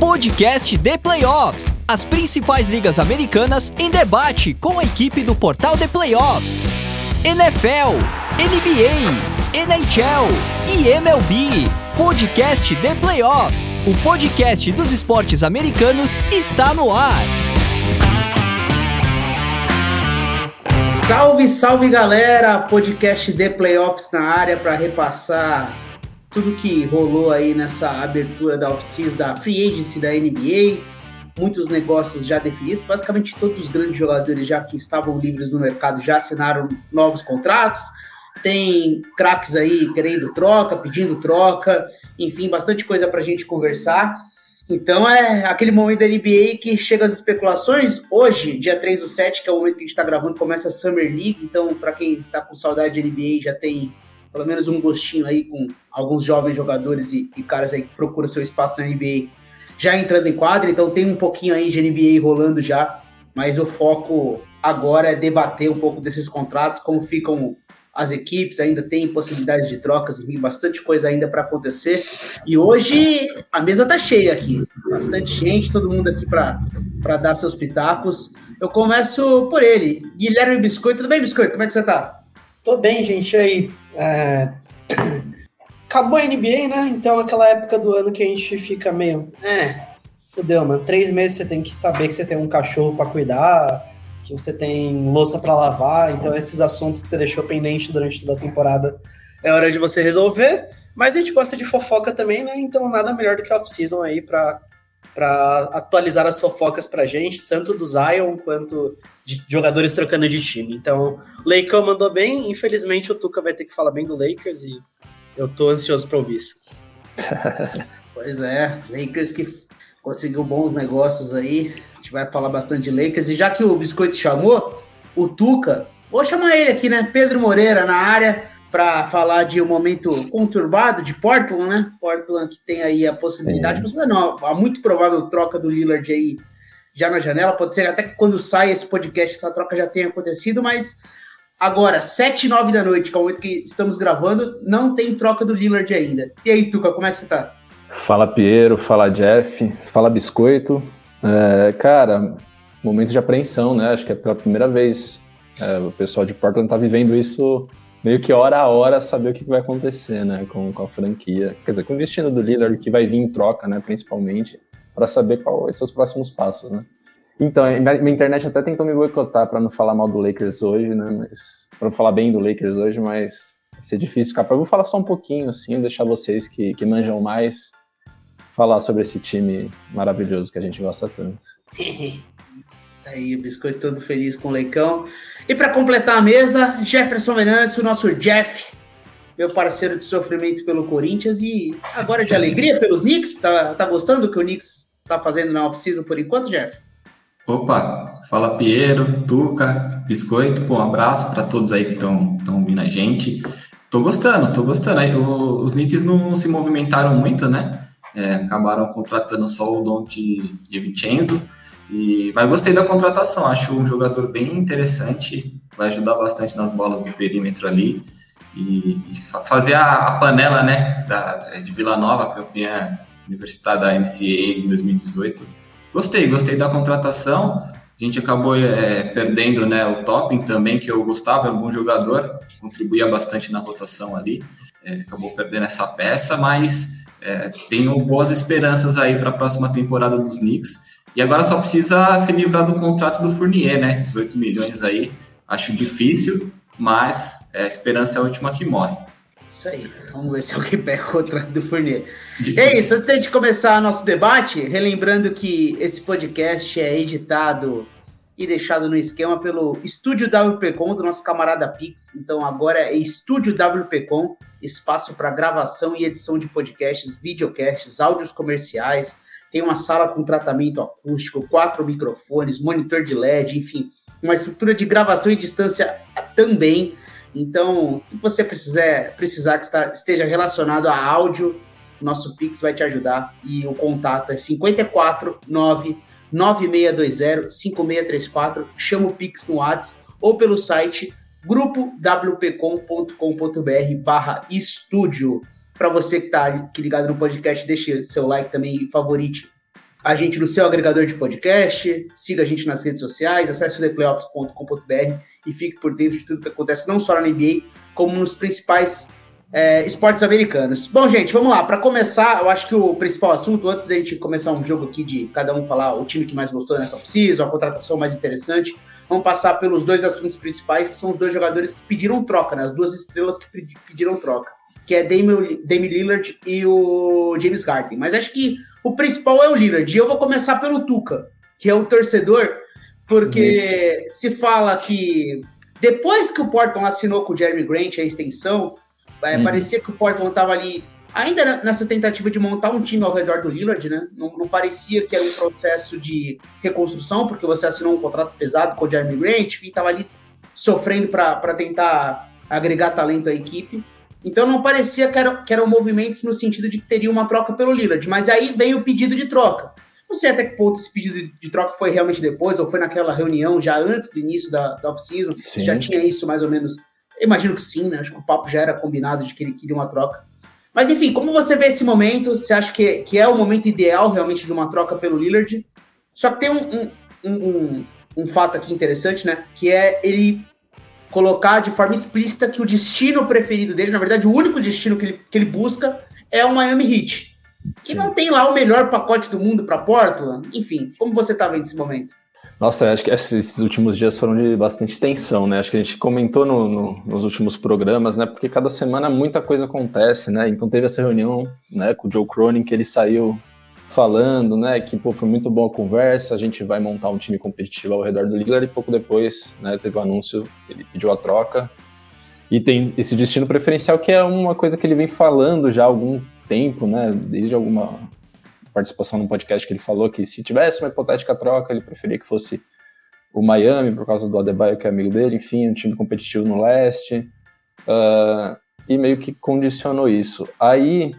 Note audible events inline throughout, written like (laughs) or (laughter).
Podcast The Playoffs. As principais ligas americanas em debate com a equipe do portal The Playoffs. NFL, NBA, NHL e MLB. Podcast The Playoffs. O podcast dos esportes americanos está no ar. Salve, salve galera! Podcast The Playoffs na área para repassar tudo que rolou aí nessa abertura da off da Free Agency da NBA. Muitos negócios já definidos, basicamente todos os grandes jogadores já que estavam livres no mercado já assinaram novos contratos. Tem craques aí querendo troca, pedindo troca, enfim, bastante coisa para a gente conversar. Então é aquele momento da NBA que chega as especulações. Hoje, dia 3 do 7, que é o momento que a gente está gravando, começa a Summer League. Então, para quem está com saudade de NBA, já tem pelo menos um gostinho aí com alguns jovens jogadores e, e caras aí que procuram seu espaço na NBA já entrando em quadra. Então, tem um pouquinho aí de NBA rolando já. Mas o foco agora é debater um pouco desses contratos, como ficam as equipes, ainda tem possibilidades de trocas, enfim, bastante coisa ainda para acontecer. E hoje a mesa tá cheia aqui, bastante gente, todo mundo aqui para dar seus pitacos. Eu começo por ele, Guilherme Biscoito. Tudo bem, Biscoito? Como é que você tá? Tô bem, gente. aí, é... (coughs) acabou a NBA, né? Então aquela época do ano que a gente fica meio, é, fudeu, mano. Três meses você tem que saber que você tem um cachorro para cuidar que você tem louça para lavar, então esses assuntos que você deixou pendente durante toda a temporada é hora de você resolver. Mas a gente gosta de fofoca também, né? Então nada melhor do que off-season aí para para atualizar as fofocas pra gente, tanto do Zion quanto de jogadores trocando de time. Então, o Lakers mandou bem, infelizmente o Tuca vai ter que falar bem do Lakers e eu tô ansioso para ouvir isso. (laughs) pois é, Lakers que conseguiu bons negócios aí. A gente vai falar bastante de Lakers. E já que o Biscoito chamou, o Tuca, vou chamar ele aqui, né? Pedro Moreira na área para falar de um momento conturbado de Portland, né? Portland que tem aí a possibilidade, é. não, a muito provável troca do Lillard aí já na janela. Pode ser até que quando sai esse podcast essa troca já tenha acontecido, mas agora, 7 e 9 da noite, que é o momento que estamos gravando, não tem troca do Lillard ainda. E aí, Tuca, como é que você tá? Fala Piero, fala Jeff, fala Biscoito. É, cara, momento de apreensão, né? Acho que é pela primeira vez é, o pessoal de Portland tá vivendo isso meio que hora a hora, saber o que vai acontecer, né? Com, com a franquia. Quer dizer, com o destino do Lillard que vai vir em troca, né? Principalmente, para saber quais são os próximos passos, né? Então, minha internet até tentou me boicotar para não falar mal do Lakers hoje, né? Mas para falar bem do Lakers hoje, mas vai ser difícil escapar. Eu vou falar só um pouquinho, assim, deixar vocês que, que manjam mais falar sobre esse time maravilhoso que a gente gosta tanto. (laughs) Aí, o biscoito todo feliz com o Leicão. E para completar a mesa, Jefferson Venâncio, o nosso Jeff, meu parceiro de sofrimento pelo Corinthians e agora de alegria pelos Knicks. Tá, tá gostando do que o Knicks tá fazendo na off-season por enquanto, Jeff? Opa, fala Piero, Tuca, Biscoito, pô, um abraço para todos aí que estão ouvindo a gente. Tô gostando, tô gostando. Aí, os Knicks não se movimentaram muito, né? é, acabaram contratando só o Dante de Vincenzo. E, mas gostei da contratação, acho um jogador bem interessante, vai ajudar bastante nas bolas do perímetro ali. E, e fazer a, a, panela né, da, de Vila Nova, campeã universitária da MCA em 2018. Gostei, gostei da contratação. A gente acabou é, perdendo né, o Topping também, que eu gostava, é um bom jogador, contribuía bastante na rotação ali. É, acabou perdendo essa peça, mas é, tenho boas esperanças aí para a próxima temporada dos Knicks. E agora só precisa se livrar do contrato do Fournier, né? 18 milhões aí. Acho difícil, mas é, a esperança é a última que morre. Isso aí. Vamos ver se alguém pega o contrato do Fournier. Difícil. É isso. Antes de começar nosso debate, relembrando que esse podcast é editado e deixado no esquema pelo Estúdio WPcom do nosso camarada Pix. Então agora é Estúdio WPcom, espaço para gravação e edição de podcasts, videocasts, áudios comerciais. Tem uma sala com tratamento acústico, quatro microfones, monitor de LED, enfim, uma estrutura de gravação e distância também. Então, se você precisar, precisar que esteja relacionado a áudio, nosso Pix vai te ajudar. E o contato é 549 9620-5634, chama o Pix no WhatsApp ou pelo site grupowpcom.com.br barra estúdio. Para você que está ligado no podcast, deixe seu like também e favorite a gente no seu agregador de podcast, siga a gente nas redes sociais, acesse o theplayoffs.com.br e fique por dentro de tudo que acontece, não só na NBA, como nos principais é, esportes americanos. Bom, gente, vamos lá. Para começar, eu acho que o principal assunto, antes da gente começar um jogo aqui de cada um falar o time que mais gostou nessa off-season, a contratação mais interessante, vamos passar pelos dois assuntos principais, que são os dois jogadores que pediram troca, né? As duas estrelas que pediram troca, que é Damian, Damian Lillard e o James Harden. Mas acho que o principal é o Lillard. E eu vou começar pelo Tuca, que é o torcedor, porque Isso. se fala que depois que o Portland assinou com o Jeremy Grant a extensão, hum. parecia que o Portland estava ali ainda nessa tentativa de montar um time ao redor do Lillard, né? Não, não, parecia que era um processo de reconstrução, porque você assinou um contrato pesado com o Jeremy Grant e estava ali sofrendo para tentar agregar talento à equipe. Então não parecia que, era, que eram movimentos no sentido de que teria uma troca pelo Lillard, mas aí veio o pedido de troca. Não sei até que ponto esse pedido de, troca foi realmente depois, ou foi naquela reunião já antes do início da, da off-season, já tinha isso mais ou menos. Imagino que sim, né? Acho que o papo já era combinado de que ele queria uma troca. Mas enfim, como você vê esse momento? Você acha que, que é o momento ideal realmente de uma troca pelo Lillard? Só que tem um, um, um, um fato aqui interessante, né? Que é ele colocar de forma explícita que o destino preferido dele, na verdade, o único destino que ele, que ele busca é o Miami Heat. Que Sim. não tem lá o melhor pacote do mundo para Portland. Enfim, como você tá vendo esse momento? Nossa, acho que esses últimos dias foram de bastante tensão, né? Acho que a gente comentou no, no, nos últimos programas, né? Porque cada semana muita coisa acontece, né? Então teve essa reunião né, com o Joe Cronin, que ele saiu falando, né, que pô, foi muito boa a conversa, a gente vai montar um time competitivo ao redor do Lillard e pouco depois, né, teve o um anúncio, ele pediu a troca. E tem esse destino preferencial que é uma coisa que ele vem falando já há algum tempo, né, desde alguma participação no podcast que ele falou que se tivesse uma hipotética troca, ele preferia que fosse o Miami por causa do Adebayo que é amigo dele, enfim, um time competitivo no leste. Uh, e meio que condicionou isso. Aí,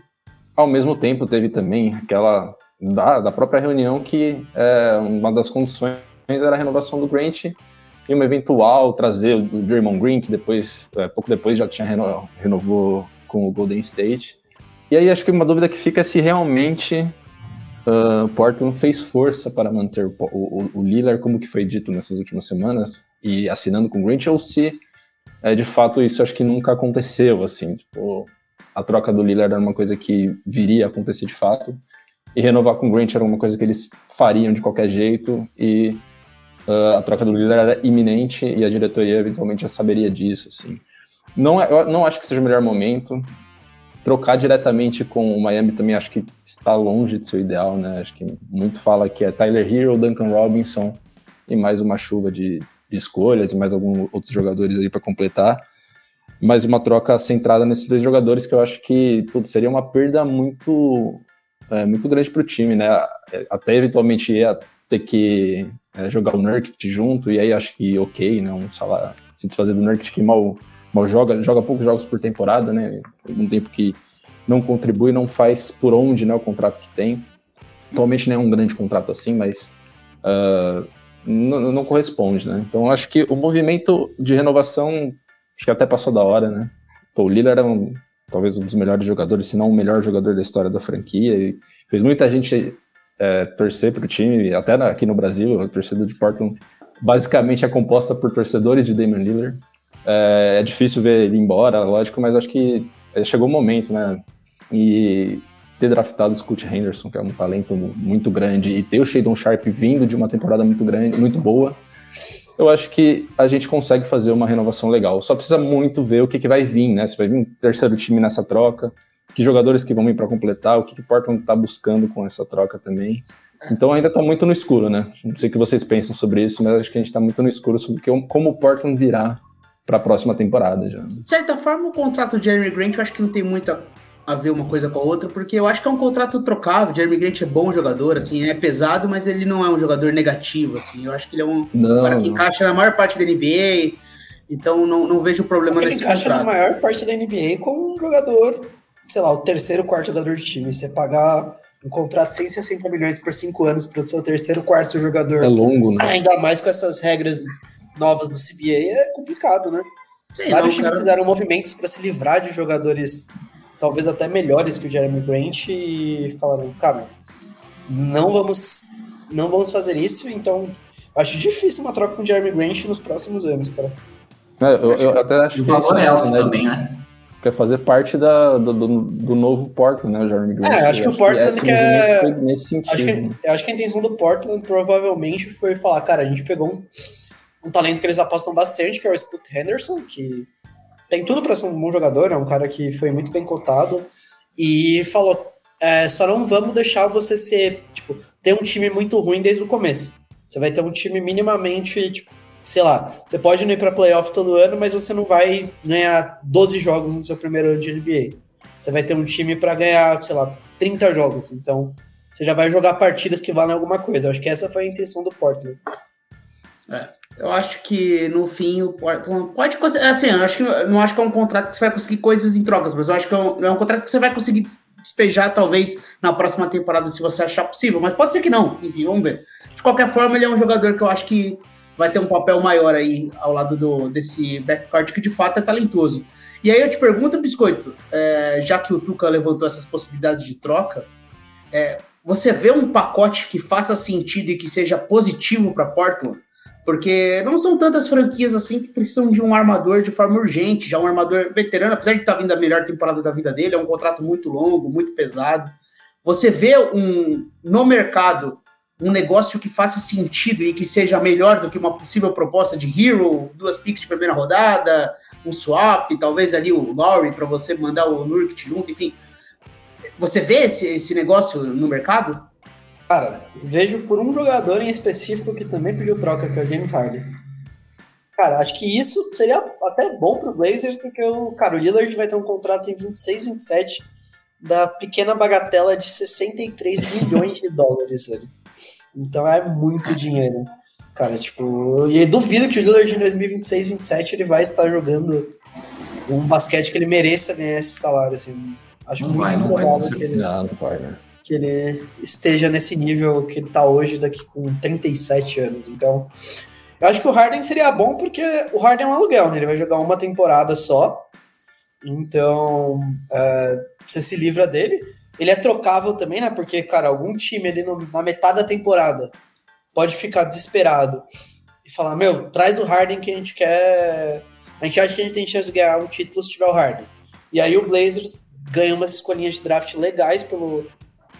ao mesmo tempo, teve também aquela da, da própria reunião que é, uma das condições era a renovação do Grant e uma eventual trazer o Draymond Green, que depois, é, pouco depois já tinha reno, renovou com o Golden State. E aí acho que uma dúvida que fica é se realmente uh, Portland fez força para manter o, o, o, Lillard, como que foi dito nessas últimas semanas, e assinando com o Grant, ou se é, de fato isso acho que nunca aconteceu, assim, tipo, a troca do Lillard era uma coisa que viria a acontecer de fato, e renovar com o Grant era uma coisa que eles fariam de qualquer jeito e uh, a troca do líder era iminente e a diretoria eventualmente já saberia disso, assim. Não, é, eu não acho que seja o melhor momento. Trocar diretamente com o Miami também acho que está longe de ser o ideal, né? Acho que muito fala que é Tyler Hero, Duncan Robinson e mais uma chuva de, de escolhas e mais alguns outros jogadores aí para completar. Mas uma troca centrada nesses dois jogadores que eu acho que putz, seria uma perda muito é, muito grande para o time, né? Até eventualmente ia ter que é, jogar o Nurkic junto, e aí acho que ok, né? Um salário, se desfazer do Nurkic que mal, mal joga, joga poucos jogos por temporada, né? Um tempo que não contribui, não faz por onde né, o contrato que tem. Atualmente não é um grande contrato assim, mas uh, não, não, corresponde, né? Então acho que o movimento de renovação acho que até passou da hora, né? Pô, o Lillard era um talvez um dos melhores jogadores, se não o melhor jogador da história da franquia. E fez muita gente é, torcer para o time, até aqui no Brasil, a torcida de Portland basicamente é composta por torcedores de Damian Lillard. É, é difícil ver ele embora, lógico, mas acho que chegou o momento, né? E ter draftado o Scott Henderson, que é um talento muito grande, e ter o Shadon Sharp vindo de uma temporada muito grande, muito boa, eu acho que a gente consegue fazer uma renovação legal. Só precisa muito ver o que, que vai vir, né? Se vai vir um terceiro time nessa troca, que jogadores que vão vir para completar, o que, que Portland está buscando com essa troca também. Então ainda está muito no escuro, né? Não sei o que vocês pensam sobre isso, mas acho que a gente está muito no escuro sobre como o Portland virá para a próxima temporada já. De certa forma, o contrato de Jeremy Grant eu acho que não tem muita a ver uma coisa com a outra, porque eu acho que é um contrato trocável. Jeremy Grant é bom jogador, assim, é pesado, mas ele não é um jogador negativo, assim. Eu acho que ele é um não, cara que não. encaixa na maior parte da NBA, então não, não vejo problema ele nesse contrato. Ele encaixa na maior parte da NBA como um jogador, sei lá, o terceiro, quarto jogador de time. Você pagar um contrato de 160 milhões por cinco anos para o seu terceiro, quarto jogador. É longo, né? Ainda mais com essas regras novas do CBA, é complicado, né? Sim, Vários times cara... fizeram movimentos para se livrar de jogadores talvez até melhores que o Jeremy Grant, e falaram, cara, não vamos, não vamos fazer isso, então acho difícil uma troca com o Jeremy Grant nos próximos anos, cara. É, eu, eu até acho O que valor é alto né, também, né? Quer fazer parte da, do, do, do novo Portland, né? O Jeremy Grant. É, acho que o Portland esse quer- movimento foi nesse sentido. Acho que, eu acho que a intenção do Portland provavelmente foi falar, cara, a gente pegou um, um talento que eles apostam bastante, que é o Scoot Henderson, que tem tudo para ser um bom jogador, é um cara que foi muito bem cotado, e falou, é, só não vamos deixar você ser, tipo, ter um time muito ruim desde o começo. Você vai ter um time minimamente, tipo, sei lá, você pode não ir pra playoff todo ano, mas você não vai ganhar 12 jogos no seu primeiro ano de NBA. Você vai ter um time para ganhar, sei lá, 30 jogos. Então, você já vai jogar partidas que valem alguma coisa. Eu acho que essa foi a intenção do Portland. Eu acho que no fim o Portland pode conseguir. Assim, eu acho que não acho que é um contrato que você vai conseguir coisas em trocas, mas eu acho que é um, é um contrato que você vai conseguir despejar, talvez, na próxima temporada, se você achar possível. Mas pode ser que não. Enfim, vamos ver. De qualquer forma, ele é um jogador que eu acho que vai ter um papel maior aí ao lado do, desse backcourt que de fato é talentoso. E aí eu te pergunto, Biscoito, é, já que o Tuca levantou essas possibilidades de troca, é, você vê um pacote que faça sentido e que seja positivo para Portland? Porque não são tantas franquias assim que precisam de um armador de forma urgente, já um armador veterano, apesar de estar vindo a melhor temporada da vida dele, é um contrato muito longo, muito pesado. Você vê um no mercado um negócio que faça sentido e que seja melhor do que uma possível proposta de Hero, duas picks de primeira rodada, um swap, talvez ali o Lowry para você mandar o Nurkic junto, enfim. Você vê esse, esse negócio no mercado? Cara, vejo por um jogador em específico que também pediu troca, que é o James Harden. Cara, acho que isso seria até bom pro Blazers, porque o, cara, o Lillard vai ter um contrato em 26, 27 da pequena bagatela de 63 milhões de dólares, velho. Então é muito dinheiro. Cara, tipo, e eu duvido que o Lillard em 2026, 27 ele vai estar jogando um basquete que ele mereça ganhar esse salário, assim. Acho Não muito vai, não vai, que ele, Não, não vai, né? Que ele esteja nesse nível que ele tá hoje, daqui com 37 anos. Então, eu acho que o Harden seria bom porque o Harden é um aluguel, né? Ele vai jogar uma temporada só. Então, é, você se livra dele. Ele é trocável também, né? Porque, cara, algum time ali na metade da temporada pode ficar desesperado e falar: Meu, traz o Harden que a gente quer. A gente acha que a gente tem chance de ganhar um título se tiver o Harden. E aí o Blazers ganha umas escolinhas de draft legais pelo,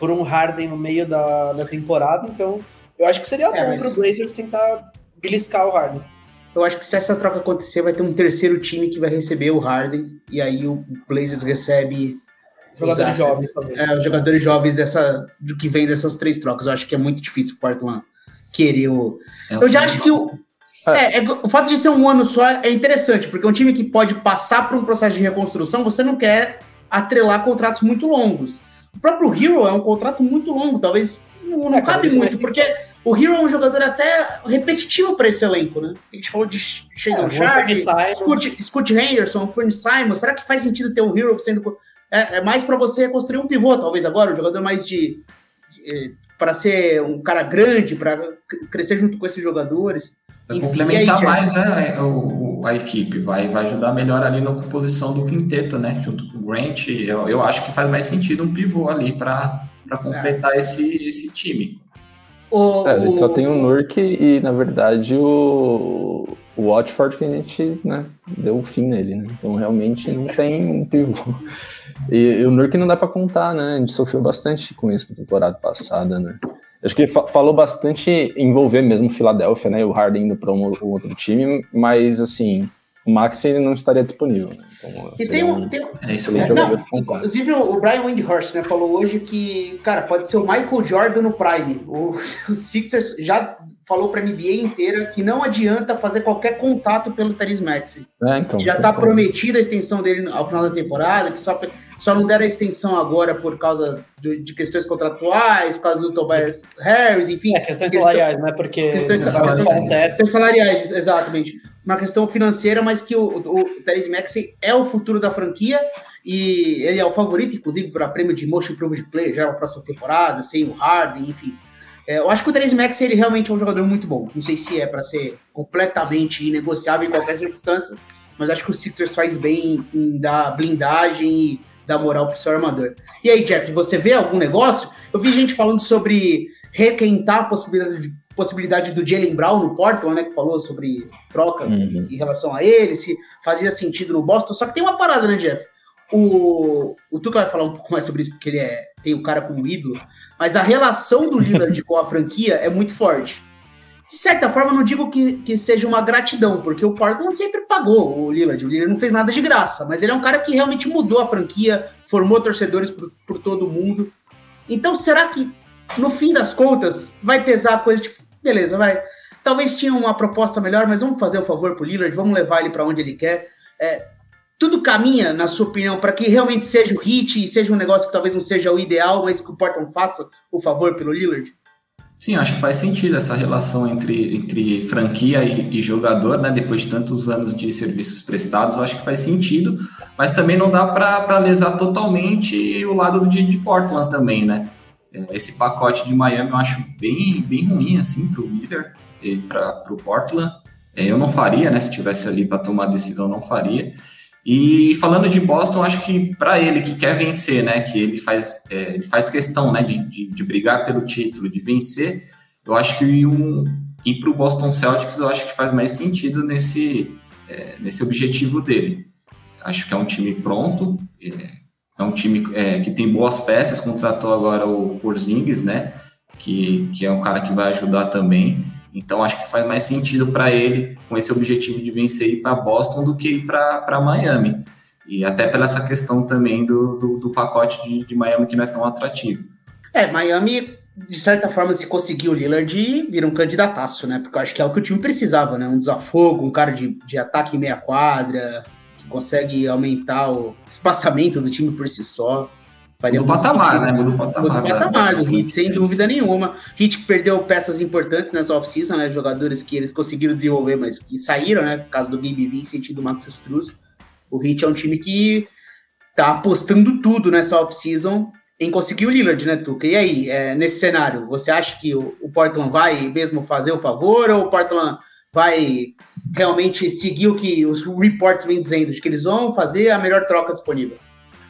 por um Harden no meio da, da temporada. Então, eu acho que seria É, bom mas- pro Blazers tentar beliscar o Harden. Eu acho que se essa troca acontecer, vai ter um terceiro time que vai receber o Harden, e aí o Blazers recebe Jogadores jovens, talvez. É, os jogadores jovens dessa, do que vem dessas três trocas. Eu acho que é muito difícil o Portland querer o. É Eu já acho que o. É, é, o fato de ser um ano só é interessante, porque um time que pode passar por um processo de reconstrução, você não quer atrelar contratos muito longos. O próprio Hero é um contrato muito longo, talvez não, não É, cabe muito, porque o Hero é um jogador até repetitivo para esse elenco, né? A gente falou de É, Shadon Sharp, Anthony Simons. Scoot, Scoot Henderson, Fernie Simon, será que faz sentido ter um Hero sendo. É, é mais para você construir um pivô, talvez agora, um jogador mais de. para ser um cara grande, para crescer junto com esses jogadores. Vai Enfim, complementar aí, mais né, o, o- a equipe, vai, vai ajudar melhor ali na composição do quinteto, né? Junto com o Grant, eu, eu acho que faz mais sentido um pivô ali para completar esse, esse time. O, É, a gente o- só tem o Nurk e, na verdade, o, o Watford que a gente né, deu o fim nele, né? Então, realmente, não tem um pivô. E, e o Nurk não dá pra contar, né? A gente sofreu bastante com isso na temporada passada, né? Acho que ele fa- falou bastante em envolver mesmo o Philadelphia, né? O Harden indo pra um, um outro time, mas, assim, o Maxi não estaria disponível, né? Então, E tem um um, tem, É isso excelente mesmo. não. Inclusive, o Brian Windhorst né, falou hoje que, cara, pode ser o Michael Jordan no Prime. O, (laughs) o Sixers já falou pra NBA inteira que não adianta fazer qualquer contato pelo Therese Maxey. É, então, Já tá prometida a extensão dele ao final da temporada, que só, só não deram a extensão agora por causa de, de questões contratuais, por causa do Tobias Harris, enfim. É, questões Questão- salariais, né? Porque Questões, salariais. questões salariais, exatamente. Uma questão financeira, mas que o, o, o Therese Maxey é o futuro da franquia e ele é o favorito, inclusive, para prêmio de Motion Improved Play já na próxima temporada, sem o Harden, enfim. É, eu acho que o Therese Maxey ele realmente é um jogador muito bom. Não sei se é para ser completamente inegociável em qualquer circunstância, mas acho que o Sixers faz bem em dar blindagem e dar moral pro seu armador. E aí, Jeff, você vê algum negócio? Eu vi gente falando sobre requentar a possibilidade, de, possibilidade do Jalen Brown no Portland, né? Que falou sobre troca uhum. em relação a ele, se fazia sentido no Boston. Só que tem uma parada, né, Jeff? O, o Tuca vai falar um pouco mais sobre isso, porque ele é, tem o cara como ídolo, mas a relação do Lillard com a franquia é muito forte. De certa forma, não digo que, que seja uma gratidão, porque o Portland sempre pagou o Lillard. O Lillard não fez nada de graça, mas ele é um cara que realmente mudou a franquia, formou torcedores por, por todo mundo. Então, será que, no fim das contas, vai pesar a coisa tipo, beleza, vai. Talvez tinha uma proposta melhor, mas vamos fazer o favor pro Lillard, vamos levar ele para onde ele quer. É, tudo caminha, na sua opinião, para que realmente seja o hit e seja um negócio que talvez não seja o ideal, mas que o Portland faça o favor pelo Lillard? Sim, acho que faz sentido essa relação entre, entre franquia e, e, jogador, né? Depois de tantos anos de serviços prestados, acho que faz sentido, mas também não dá para lesar totalmente o lado de, de Portland também, né? É, esse pacote de Miami eu acho bem, bem ruim, assim, para o Miller e para o Portland. É, eu não faria, né? Se tivesse ali para tomar decisão, não faria. E falando de Boston, acho que para ele que quer vencer, né, que ele faz, é, ele faz questão, né, de, de, de, brigar pelo título, de vencer, eu acho que um, ir para o Boston Celtics eu acho que faz mais sentido nesse, é, nesse objetivo dele. Acho que é um time pronto, é, é um time é, que tem boas peças, contratou agora o Porzingis, né, que, que é um cara que vai ajudar também. Então acho que faz mais sentido para ele, com esse objetivo de vencer, ir para Boston do que ir para Miami. E até pela essa questão também do, do, do pacote de, de, Miami que não é tão atrativo. É, Miami, de certa forma, se conseguir o Lillard, vira um candidataço, né? Porque eu acho que é o que o time precisava, né? Um desafogo, um cara de, de ataque em meia quadra, que consegue aumentar o espaçamento do time por si só. Faria do patamar, sentido. né? Do patamar, do, patamar do Hit, sem dúvida nenhuma. Hit perdeu peças importantes nessa off-season, né? Jogadores que eles conseguiram desenvolver, mas que saíram, né? Causa do Gabe Vincent e do Max Struz. O Hit é um time que tá apostando tudo nessa off-season em conseguir o Lillard, né, Tuca? E aí, é, nesse cenário, você acha que o, o Portland vai mesmo fazer o favor ou o Portland vai realmente seguir o que os reports vêm dizendo, de que eles vão fazer a melhor troca disponível?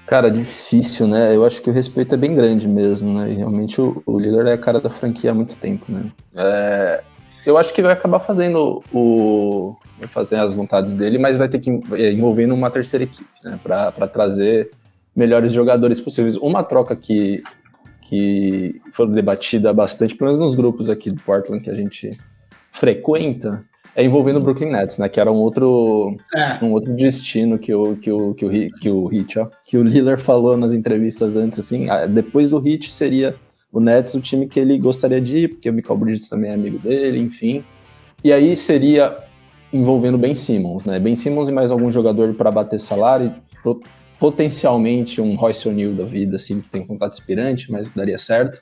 Cara, difícil, né? Eu acho que o respeito é bem grande mesmo, né? E realmente o, o Lillard é a cara da franquia há muito tempo, né? É, eu acho que vai acabar fazendo o. Vai fazer as vontades dele, mas vai ter que é, envolvendo uma terceira equipe, né? Para trazer melhores jogadores possíveis. Uma troca que, que foi debatida bastante, pelo menos nos grupos aqui do Portland que a gente frequenta, é envolvendo o Brooklyn Nets, né? Que era um outro, é. um outro destino que o, que o, que o, que o Heat, ó, que o Lillard falou nas entrevistas antes, assim, ah, depois do Heat seria o Nets o time que ele gostaria de ir, porque o Michael Bridges também é amigo dele, enfim. E aí seria envolvendo Ben Simmons, né? Ben Simmons e mais algum jogador para bater salário, potencialmente um Royce O'Neal da vida, assim, que tem contato inspirante, mas daria certo.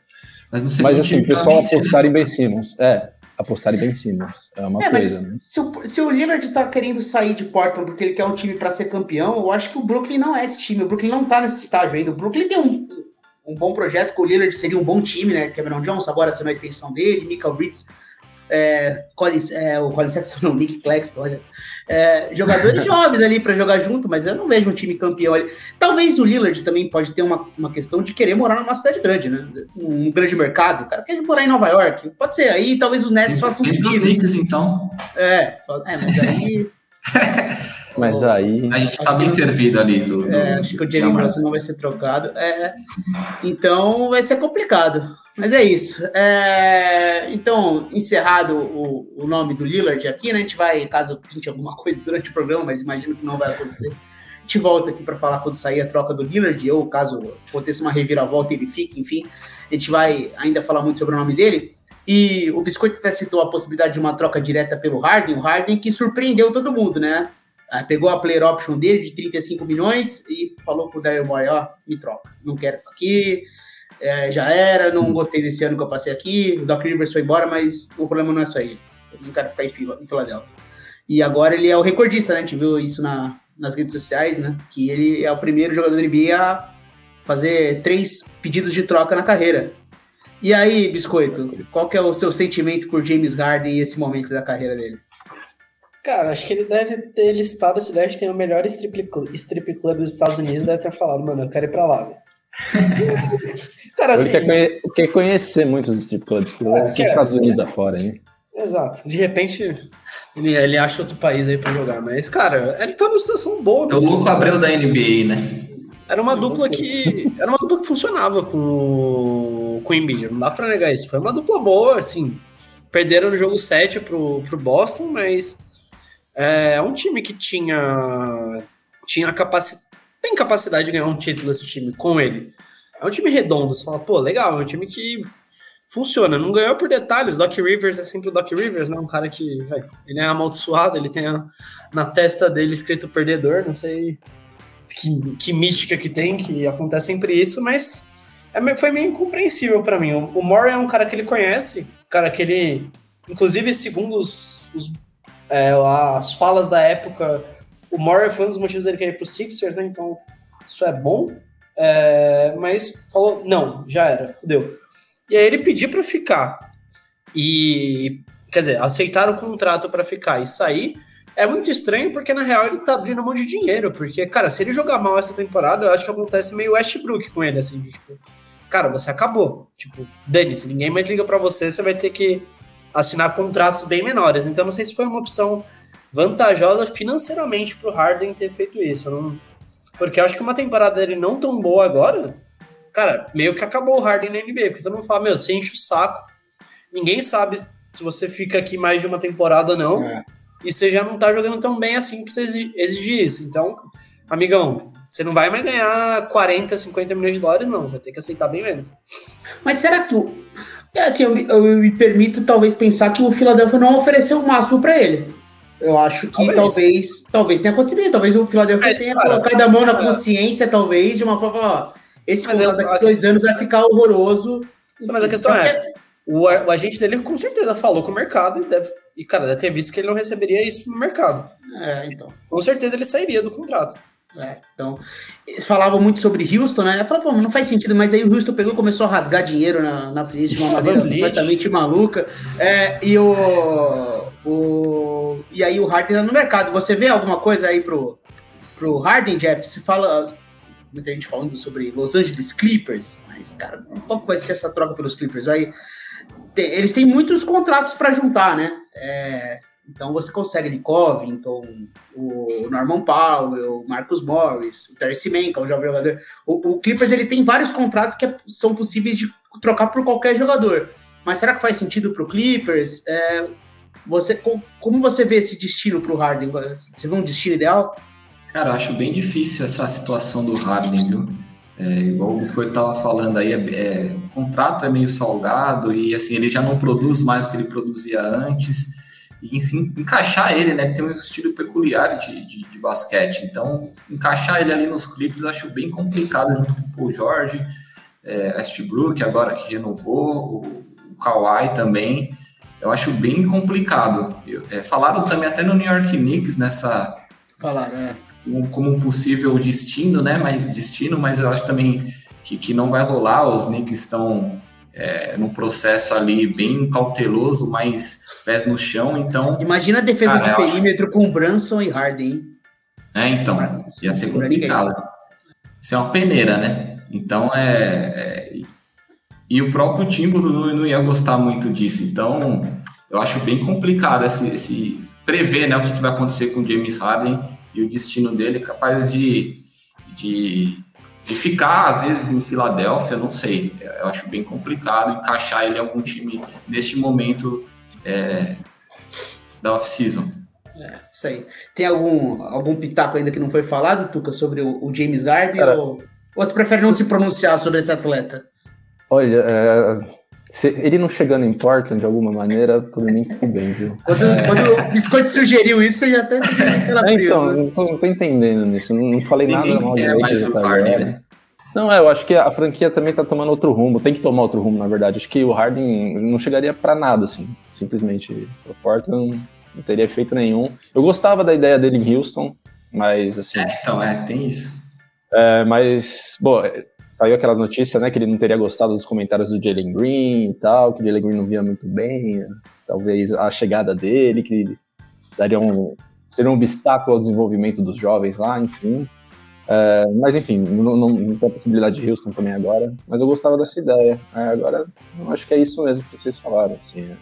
Mas, mas assim, o pessoal apostar em Ben Simmons. É, apostar em Ben Simmons. É uma é, coisa, né? Se o, se o Lillard tá querendo sair de Portland porque ele quer um time para ser campeão, eu acho que o Brooklyn não é esse time. O Brooklyn não tá nesse estágio ainda. O Brooklyn tem um, um bom projeto, com o Lillard seria um bom time, né? Cameron Johnson agora sendo a extensão dele, Michael Bridges é, Colin, é, o Colin Sexton, (laughs) não, Nick Claxton, olha. É, jogadores (laughs) jovens ali para jogar junto, mas eu não vejo um time campeão ali. Talvez o Lillard também pode ter uma, uma questão de querer morar numa cidade grande, né? Um grande mercado. O cara quer morar em Nova York. Pode ser, aí talvez os Nets façam sentido. Os Knicks, então. É, é, mas aí. (laughs) Mas aí. A gente tá bem servido ali do. do é, acho que o Jalen Brunson não vai ser trocado. É, então vai ser complicado. Mas é isso. É, então, encerrado o, o nome do Lillard aqui, né? A gente vai, caso pinte alguma coisa durante o programa, mas imagino que não vai acontecer. A gente volta aqui para falar quando sair a troca do Lillard, ou caso aconteça uma reviravolta e ele fique, enfim. A gente vai ainda falar muito sobre o nome dele. E o Biscoito até citou a possibilidade de uma troca direta pelo Harden, o Harden que surpreendeu todo mundo, né? Ah, pegou a player option dele de 35 milhões e falou pro Daryl Morey, ó, me troca, não quero aqui, é, já era, não gostei desse ano que eu passei aqui, o Doc Rivers foi embora, mas o problema não é só ele. Eu não quero ficar em, fila, em Filadélfia. E agora ele é o recordista, né? A gente viu isso na, nas redes sociais, né? Que ele é o primeiro jogador da NBA a fazer três pedidos de troca na carreira. E aí, Biscoito, qual que é o seu sentimento por James Harden e esse momento da carreira dele? Cara, acho que ele deve ter listado a cidade que tem o melhor strip club, strip club dos Estados Unidos, deve ter falado, mano, eu quero ir pra lá, velho. (laughs) Cara, assim, ele quer, conhe quer, conhecer muitos strip clubs, que é, Estados Unidos afora, hein? Exato. De repente, ele, ele acha outro país aí pra jogar. Mas, cara, ele tá numa situação boa. É o Louco Abreu da NBA, né? Era uma dupla que. Era uma dupla que funcionava com o, com o Embiid. Não dá pra negar isso. Foi uma dupla boa, assim. Perderam no jogo 7 pro, pro Boston, mas é, é um time que tinha. Tinha capacidade. Tem capacidade de ganhar um título esse time com ele. É um time redondo. Você fala, pô, legal, é um time que funciona. Não ganhou por detalhes. Doc Rivers é sempre o Doc Rivers, né? Um cara que, ele é amaldiçoado, ele tem a, na testa dele escrito perdedor, não sei que, que mística que tem, que acontece sempre isso, mas é, foi meio incompreensível para mim. O, o Moore é um cara que ele conhece, cara que ele, inclusive, segundo os, os é, as falas da época, o Moore foi um dos motivos dele querer ir pro Sixers, né? Então, isso é bom. É, mas falou, não, já era, fudeu. E aí ele pediu para ficar. E, quer dizer, aceitar o contrato para ficar e sair é muito estranho porque, na real, ele tá abrindo um monte de dinheiro. Porque, cara, se ele jogar mal essa temporada, eu acho que acontece meio Westbrook com ele, assim, de, tipo, cara, você acabou. Tipo, dane-se, ninguém mais liga para você, você vai ter que assinar contratos bem menores. Então, não sei se foi uma opção vantajosa financeiramente pro Harden ter feito isso. Não... Porque eu acho que uma temporada dele não tão boa agora, cara, meio que acabou o Harden na NBA. Porque todo mundo fala, meu, você enche o saco. Ninguém sabe se você fica aqui mais de uma temporada ou não. É e você já não tá jogando tão bem assim pra você exigir isso. Então, amigão, você não vai mais ganhar 40, 50 milhões de dólares, não. Você vai ter que aceitar bem menos. Mas será que o. É assim, eu, eu, me permito talvez pensar que o Philadelphia não ofereceu o máximo para ele. Eu acho que talvez, talvez, talvez tenha acontecido. Talvez o Philadelphia é, tenha cara, colocado a mão na consciência, talvez, de uma forma, ó, esse contrato daqui a dois anos vai ficar horroroso. Mas a questão é, o, o agente dele com certeza falou com o mercado e deve e, cara, deve ter visto que ele não receberia isso no mercado. É, então. Com certeza ele sairia do contrato. É, então. Eles falavam muito sobre Houston, né? Eu falei, pô, não faz sentido, mas aí o Houston pegou e começou a rasgar dinheiro na, na frente de uma maneira completamente maluca. É, e o, o. E aí o Harden tá no mercado. Você vê alguma coisa aí pro, pro Harden, Jeff? Você fala. Muita gente falando sobre Los Angeles Clippers, mas, cara, qual vai ser essa troca pelos Clippers? Vai tem, eles têm muitos contratos para juntar, né? É, então você consegue de Covington, o Norman Powell, o Marcus Morris, o Terry Mann, que é um jovem jogador. O, o, Clippers ele tem vários contratos que é, são possíveis de trocar por qualquer jogador. Mas será que faz sentido para Clippers? É, você, como você vê esse destino para o Harden? Você vê um destino ideal? Cara, eu acho bem difícil essa situação do Harden, viu? É, igual o Biscoito estava falando aí, é, é, o contrato é meio salgado e assim ele já não produz mais o que ele produzia antes. E assim, encaixar ele, né? Tem um estilo peculiar de, de, de, basquete. Então, encaixar ele ali nos clipes eu acho bem complicado junto com o Paul George, é, Westbrook, agora que renovou, o, o Kawhi também. Eu acho bem complicado. Eu, é, falaram também até no New York Knicks nessa. Falaram, é como um possível destino, né? Mas destino, mas eu acho também que, que não vai rolar. Os Knicks estão é, num processo ali bem cauteloso, mas pés no chão. Então, imagina a defesa cara, de perímetro acho... com Branson e Harden. É, então ia ser complicado. Isso é uma peneira, né? Então é, é... e o próprio Timbo não ia gostar muito disso. Então eu acho bem complicado esse, esse prever, né, o que, que vai acontecer com o James Harden e o destino dele é capaz de, de, de ficar, às vezes, em Filadélfia, não sei. Eu acho bem complicado encaixar ele em algum time neste momento é, da off-season. É, isso aí. Tem algum, algum pitaco ainda que não foi falado, Tuca, sobre o, o James Garden? Ou, ou você prefere não se pronunciar sobre esse atleta? Olha, é, se ele não chegando em Portland de alguma maneira, por mim tudo bem, viu? Quando, é. quando o Biscoito sugeriu isso, você já até é, Então, não, tô, não tô entendendo nisso. Não, não falei Ninguém nada mal de mais o Harden, né? Não, é, eu acho que a franquia também tá tomando outro rumo, tem que tomar outro rumo, na verdade. Acho que o Harden não chegaria para nada, assim. Simplesmente o Portland não teria efeito nenhum. Eu gostava da ideia dele em Houston, mas assim. É, então, é, tem isso. É, mas, bom, saiu aquela notícia, né, que ele não teria gostado dos comentários do Jalen Green e tal, que o Jalen Green não via muito bem, talvez a chegada dele, que dariam, seriam um obstáculo ao desenvolvimento dos jovens lá, enfim. É, mas enfim, não, não, não, tem a possibilidade de Houston também agora, mas eu gostava dessa ideia. É, agora, eu acho que é isso mesmo que vocês falaram, assim, é,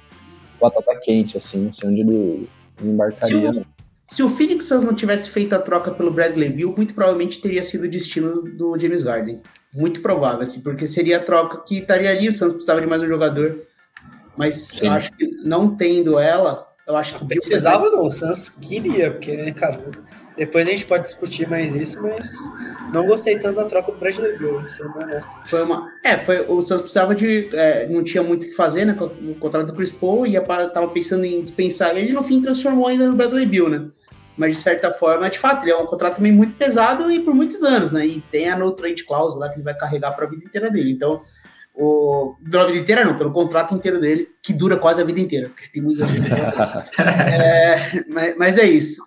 batata quente, assim, não sei onde ele desembarcaria. Se o, se o Phoenix Suns não tivesse feito a troca pelo Bradley Bill, muito provavelmente teria sido o destino do James Garden. Muito provável, assim, porque seria a troca que estaria ali, o Suns precisava de mais um jogador, mas Sim. eu acho que não tendo ela, eu acho que... Precisava não, o Suns queria, porque, cara, depois a gente pode discutir mais isso, mas não gostei tanto da troca do Bradley Bill, sendo honesto. Foi uma. É, foi, o Santos precisava de. É, não tinha muito o que fazer, né? Com o contrato do Chris Paul, e tava pensando em dispensar ele, no fim transformou ainda no Bradley Bill, né? Mas de certa forma, de fato, ele é um contrato também muito pesado e por muitos anos, né? E tem a no trade clause lá que ele vai carregar para a vida inteira dele. Então, o, pela vida inteira não, pelo contrato inteiro dele, que dura quase a vida inteira, porque tem muitos anos. (laughs) é, mas, mas é isso.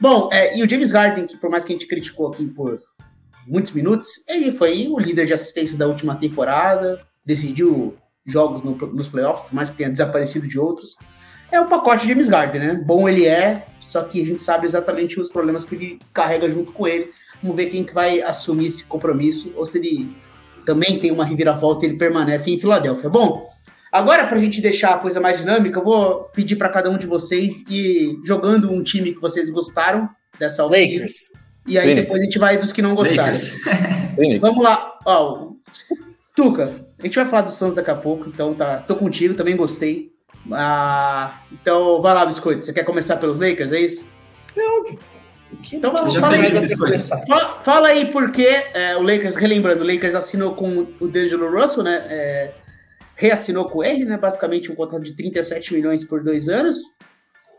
Bom, é, e o James Harden, que por mais que a gente criticou aqui por muitos minutos, ele foi o líder de assistência da última temporada, decidiu jogos no, nos playoffs, por mais que tenha desaparecido de outros. É o pacote de James Harden, né? Bom ele é, só que a gente sabe exatamente os problemas que ele carrega junto com ele. Vamos ver quem que vai assumir esse compromisso, ou se ele também tem uma reviravolta e ele permanece em Filadélfia. Bom, Agora, para a gente deixar a coisa mais dinâmica, eu vou pedir para cada um de vocês ir jogando um time que vocês gostaram dessa Lakers. E aí Phoenix. depois a gente vai dos que não gostaram. (laughs) Vamos lá. Ó, Tuca, a gente vai falar do Suns daqui a pouco, então tá, tô contigo, também gostei. Ah, então vai lá, Biscoito. Você quer começar pelos Lakers, é isso? Não. Então vamos fala aí, fala, fala aí porque é, o Lakers, relembrando, o Lakers assinou com o D'Angelo Russell, né? É, reassinou com ele, né? Basicamente um contrato de 37 milhões por dois anos.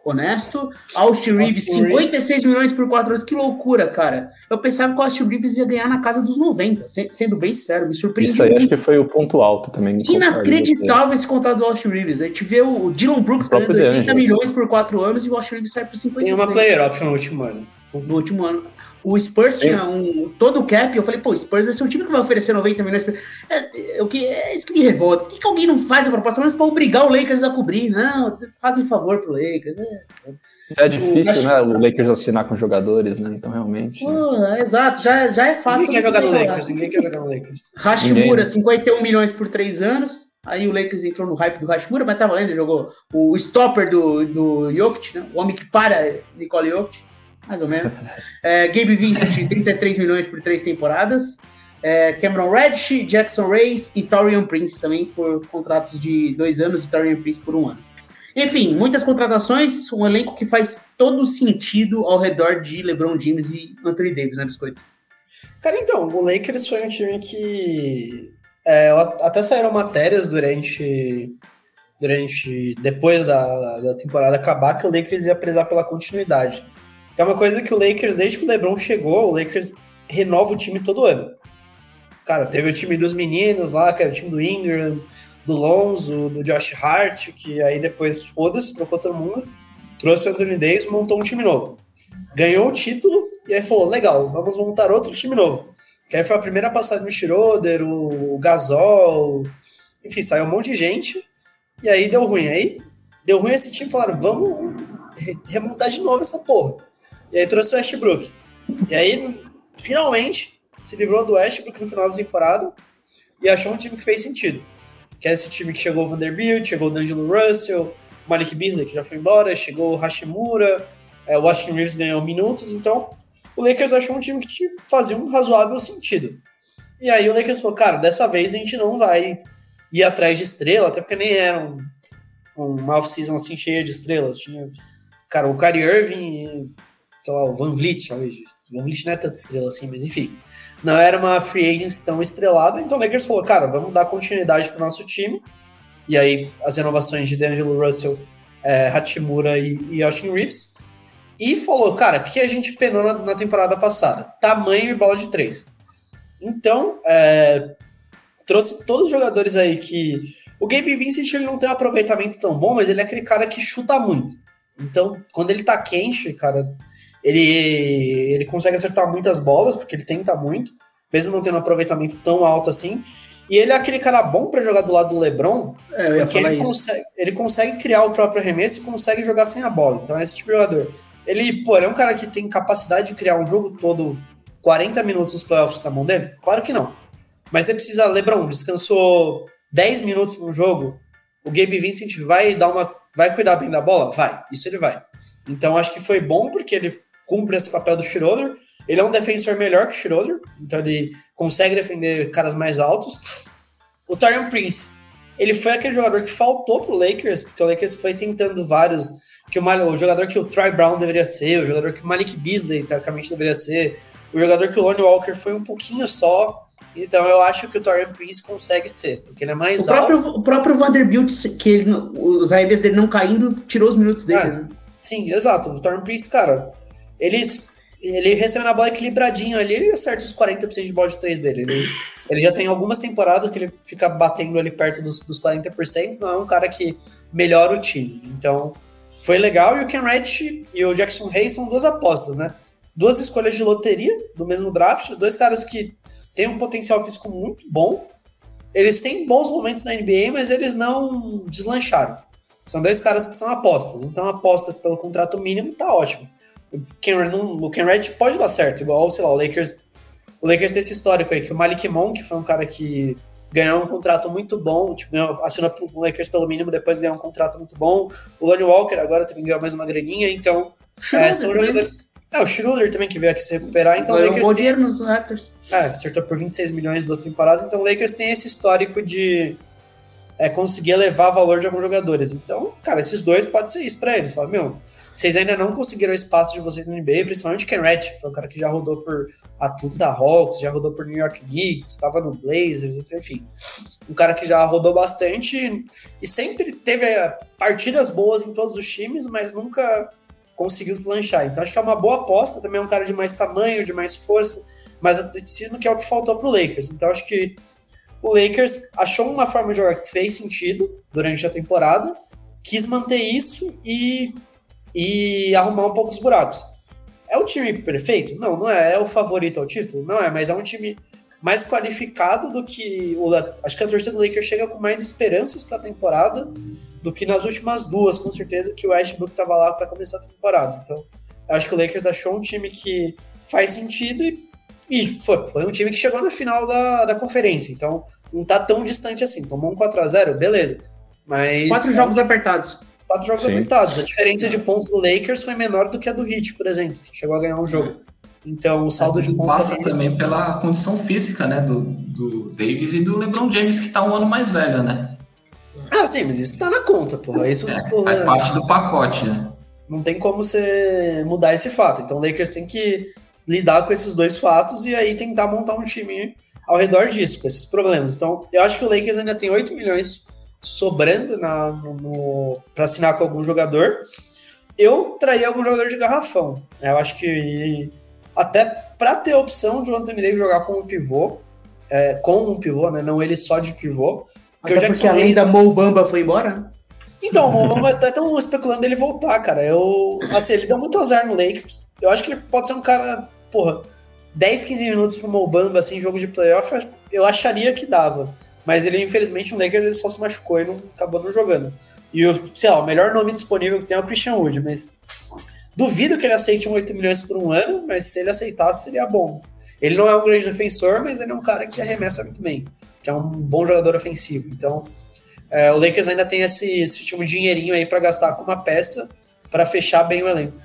Honesto. Austin Reeves, 56 milhões por quatro anos. Que loucura, cara. Eu pensava que o Austin Reeves ia ganhar na casa dos 90, sendo bem sincero, me surpreendeu. Isso aí muito. acho que foi o ponto alto também. Inacreditável esse contrato do Austin Reeves. A gente vê o Dylan Brooks ganhando 80 milhões por quatro anos e o Austin Reeves sai por 56. Tem uma player option no último ano. No último ano. O Spurs tinha um, todo o cap, eu falei, pô, o Spurs vai ser um time que vai oferecer 90 milhões. Pra... É, é, que, é isso que me revolta. Por que, que alguém não faz a proposta, mas para obrigar o Lakers a cobrir? Não, fazem favor pro Lakers. É, é difícil, o, né? O Lakers assinar com jogadores, né? Então, realmente. Pô, é, exato, já, já é fácil. Ninguém quer jogar no Lakers, ninguém quer jogar no Lakers. Hashimura, 51 milhões por 3 anos. Aí o Lakers entrou no hype do Hashimura, mas tá valendo, jogou o stopper do, do Jokic, né? O homem que para Nicole Jokic mais ou menos. É, Gabe Vincent, (laughs) 33 milhões por três temporadas. É, Cameron Reddish, Jackson Reyes e Torian Prince também por contratos de dois anos e Torian Prince por um ano. Enfim, muitas contratações, um elenco que faz todo sentido ao redor de LeBron James e Anthony Davis, né, Biscoito? Cara, então, o Lakers foi um time que é, até saíram matérias durante durante depois da, da temporada acabar que o Lakers ia prezar pela continuidade. Que é uma coisa que o Lakers, desde que o LeBron chegou, o Lakers renova o time todo ano. Cara, teve o time dos meninos lá, que era o time do Ingram, do Lonzo, do Josh Hart, que aí depois, foda-se, trocou todo mundo, trouxe o Anthony Davis, montou um time novo. Ganhou o título e aí falou, legal, vamos montar outro time novo. Que aí foi a primeira passagem do Schroeder, o Gasol, enfim, saiu um monte de gente, e aí deu ruim. Aí deu ruim esse time, falaram, vamos (laughs) remontar de novo essa porra. E aí trouxe o Westbrook. E aí, finalmente, se livrou do Westbrook no final da temporada e achou um time que fez sentido. Que é esse time que chegou o Vanderbilt, chegou o D'Angelo Russell, Malik Beasley, que já foi embora, chegou o Hashimura, é, o Washington Reeves ganhou minutos, então o Lakers achou um time que fazia um razoável sentido. E aí o Lakers falou, cara, dessa vez a gente não vai ir atrás de estrela, até porque nem era um, uma off-season assim cheia de estrelas. Tinha, cara, o Kyrie Irving sei lá, o Van Vliet hoje. Van Vliet não é tanto estrela assim, mas enfim. Não era uma free agency tão estrelada, então o Lakers falou, cara, vamos dar continuidade pro nosso time. E aí, as renovações de D'Angelo Russell, é, Hachimura e, e Austin Reeves. E falou, cara, o que a gente penou na, na, temporada passada? Tamanho e bola de três. Então, é, trouxe todos os jogadores aí que... O Gabe Vincent ele não tem um aproveitamento tão bom, mas ele é aquele cara que chuta muito. Então, quando ele tá quente, cara, ele, ele consegue acertar muitas bolas, porque ele tenta muito, mesmo não tendo um aproveitamento tão alto assim. E ele é aquele cara bom para jogar do lado do LeBron, É, porque ele consegue, ele consegue criar o próprio arremesso e consegue jogar sem a bola. Então é esse tipo de jogador. Ele, pô, ele é um cara que tem capacidade de criar um jogo todo 40 minutos nos playoffs na mão dele? Claro que não. Mas você precisa, LeBron, descansou 10 minutos no jogo, o Gabe Vincent vai dar uma. vai cuidar bem da bola? Vai, isso ele vai. Então acho que foi bom porque ele cumpre esse papel do Schroeder. Ele é um defensor melhor que o Schroeder, então ele consegue defender caras mais altos. O Torian Prince, ele foi aquele jogador que faltou pro Lakers, porque o Lakers foi tentando vários. Que o, o jogador que o Troy Brown deveria ser, o jogador que o Malik Beasley, teoricamente, deveria ser, o jogador que o Lonnie Walker foi um pouquinho só. Então eu acho que o Torian Prince consegue ser, porque ele é mais O alto. próprio, o próprio Vanderbilt, que ele, os arremessos dele não caindo, tirou os minutos dele. É. né? Sim, exato. O Torn Prince, cara, ele, ele recebe na bola equilibradinho ali, ele acerta os 40% de bola de 3 dele. Ele, ele já tem algumas temporadas que ele fica batendo ali perto dos, dos 40%, não é um cara que melhora o time. Então, foi legal. E o Ken Reddish e o Jackson Hayes são duas apostas, né? Duas escolhas de loteria do mesmo draft, dois caras que têm um potencial físico muito bom. Eles têm bons momentos na NBA, mas eles não deslancharam. São dois caras que são apostas. Então, apostas pelo contrato mínimo tá ótimo. O Ken, não- o Ken Reddish pode dar certo, igual, sei lá, o Lakers. O Lakers tem esse histórico aí, que o Malik Monk foi um cara que ganhou um contrato muito bom, tipo, assinou pro Lakers pelo mínimo, depois ganhou um contrato muito bom. O Lonnie Walker agora também ganhou mais uma graninha, então é, são jogadores. É, o Schroeder também que veio aqui se recuperar, então o Lakers tem, nos Raptors. é, acertou por 26 milhões duas temporadas, então o Lakers tem esse histórico de é, conseguir elevar valor de alguns jogadores. Então, cara, esses dois pode ser isso pra eles. Fala, meu, vocês ainda não conseguiram o espaço de vocês na NBA, principalmente o Ken que foi um cara que já rodou por Atlanta Hawks, já rodou por New York Knicks, estava no Blazers, enfim. Um cara que já rodou bastante e sempre teve é, partidas boas em todos os times, mas nunca conseguiu se lanchar. Então acho que é uma boa aposta, também é um cara de mais tamanho, de mais força, mais atleticismo, que é o que faltou pro Lakers. Então acho que o Lakers achou uma forma de jogar que fez sentido durante a temporada, quis manter isso e, e arrumar um pouco os buracos. É o time perfeito? Não, não é. É o favorito ao título? Não é, mas é um time mais qualificado do que. O, acho que a torcida do Lakers chega com mais esperanças para a temporada do que nas últimas duas, com certeza, que o Westbrook estava lá para começar a temporada. Então, acho que o Lakers achou um time que faz sentido e, e foi, foi um time que chegou na final da, da conferência. Então, não tá tão distante assim. Tomou um 4x0, beleza. Mas. Quatro jogos apertados. Quatro jogos Sim. apertados. A diferença de pontos do Lakers foi menor do que a do Heat, por exemplo, que chegou a ganhar um jogo. Então, o saldo de Tudo pontos. passa ali- também pela condição física, né, do, do Davis e do LeBron James, que tá um ano mais velho, né? Ah, sim, mas isso tá na conta, porra. Isso É, porra, faz parte do pacote, né? não tem como você mudar esse fato. Então, o Lakers tem que lidar com esses dois fatos e aí tentar montar um time ao redor disso, com esses problemas. Então, eu acho que o Lakers ainda tem 8 milhões sobrando na, no, no, para assinar com algum jogador. Eu traria algum jogador de garrafão. né? Eu acho que até para ter a opção de o Anthony Davis jogar como pivô, é, com um pivô, né? Não ele só de pivô. Porque Até porque além da Mo Bamba foi embora, então, o Mobamba até estão especulando ele voltar, cara. Eu, assim, ele deu muito azar no Lakers. Eu acho que ele pode ser um cara, porra, 10, 15 minutos pro Mobamba, assim, jogo de playoff, eu acharia que dava. Mas ele, infelizmente, no Lakers ele só se machucou e não acabou não jogando. E, o, sei lá, o melhor nome disponível que tem é o Christian Wood, mas duvido que ele aceite um 8 milhões por um ano, mas se ele aceitasse, seria bom. Ele não é um grande defensor, mas ele é um cara que arremessa muito bem, que é um bom jogador ofensivo. Então, é, o Lakers ainda tem esse, esse último dinheirinho aí para gastar com uma peça para fechar bem o elenco.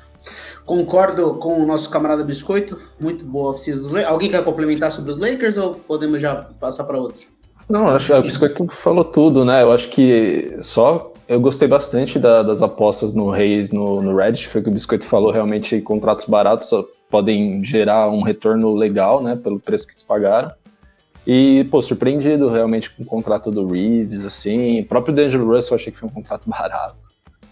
Concordo com o nosso camarada Biscoito. Muito boa oficina dos Lakers. Alguém quer complementar sobre os Lakers ou podemos já passar para outro? Não, acho que o Biscoito falou tudo, né? Eu acho que só eu gostei bastante da- das apostas no Reis, no, no Reddit, foi o que o Biscoito falou, realmente contratos baratos podem gerar um retorno legal, né, pelo preço que eles pagaram. E, pô, surpreendido realmente com o contrato do Reeves, assim, o próprio D'Angelo Russell eu achei que foi um contrato (laughs) barato.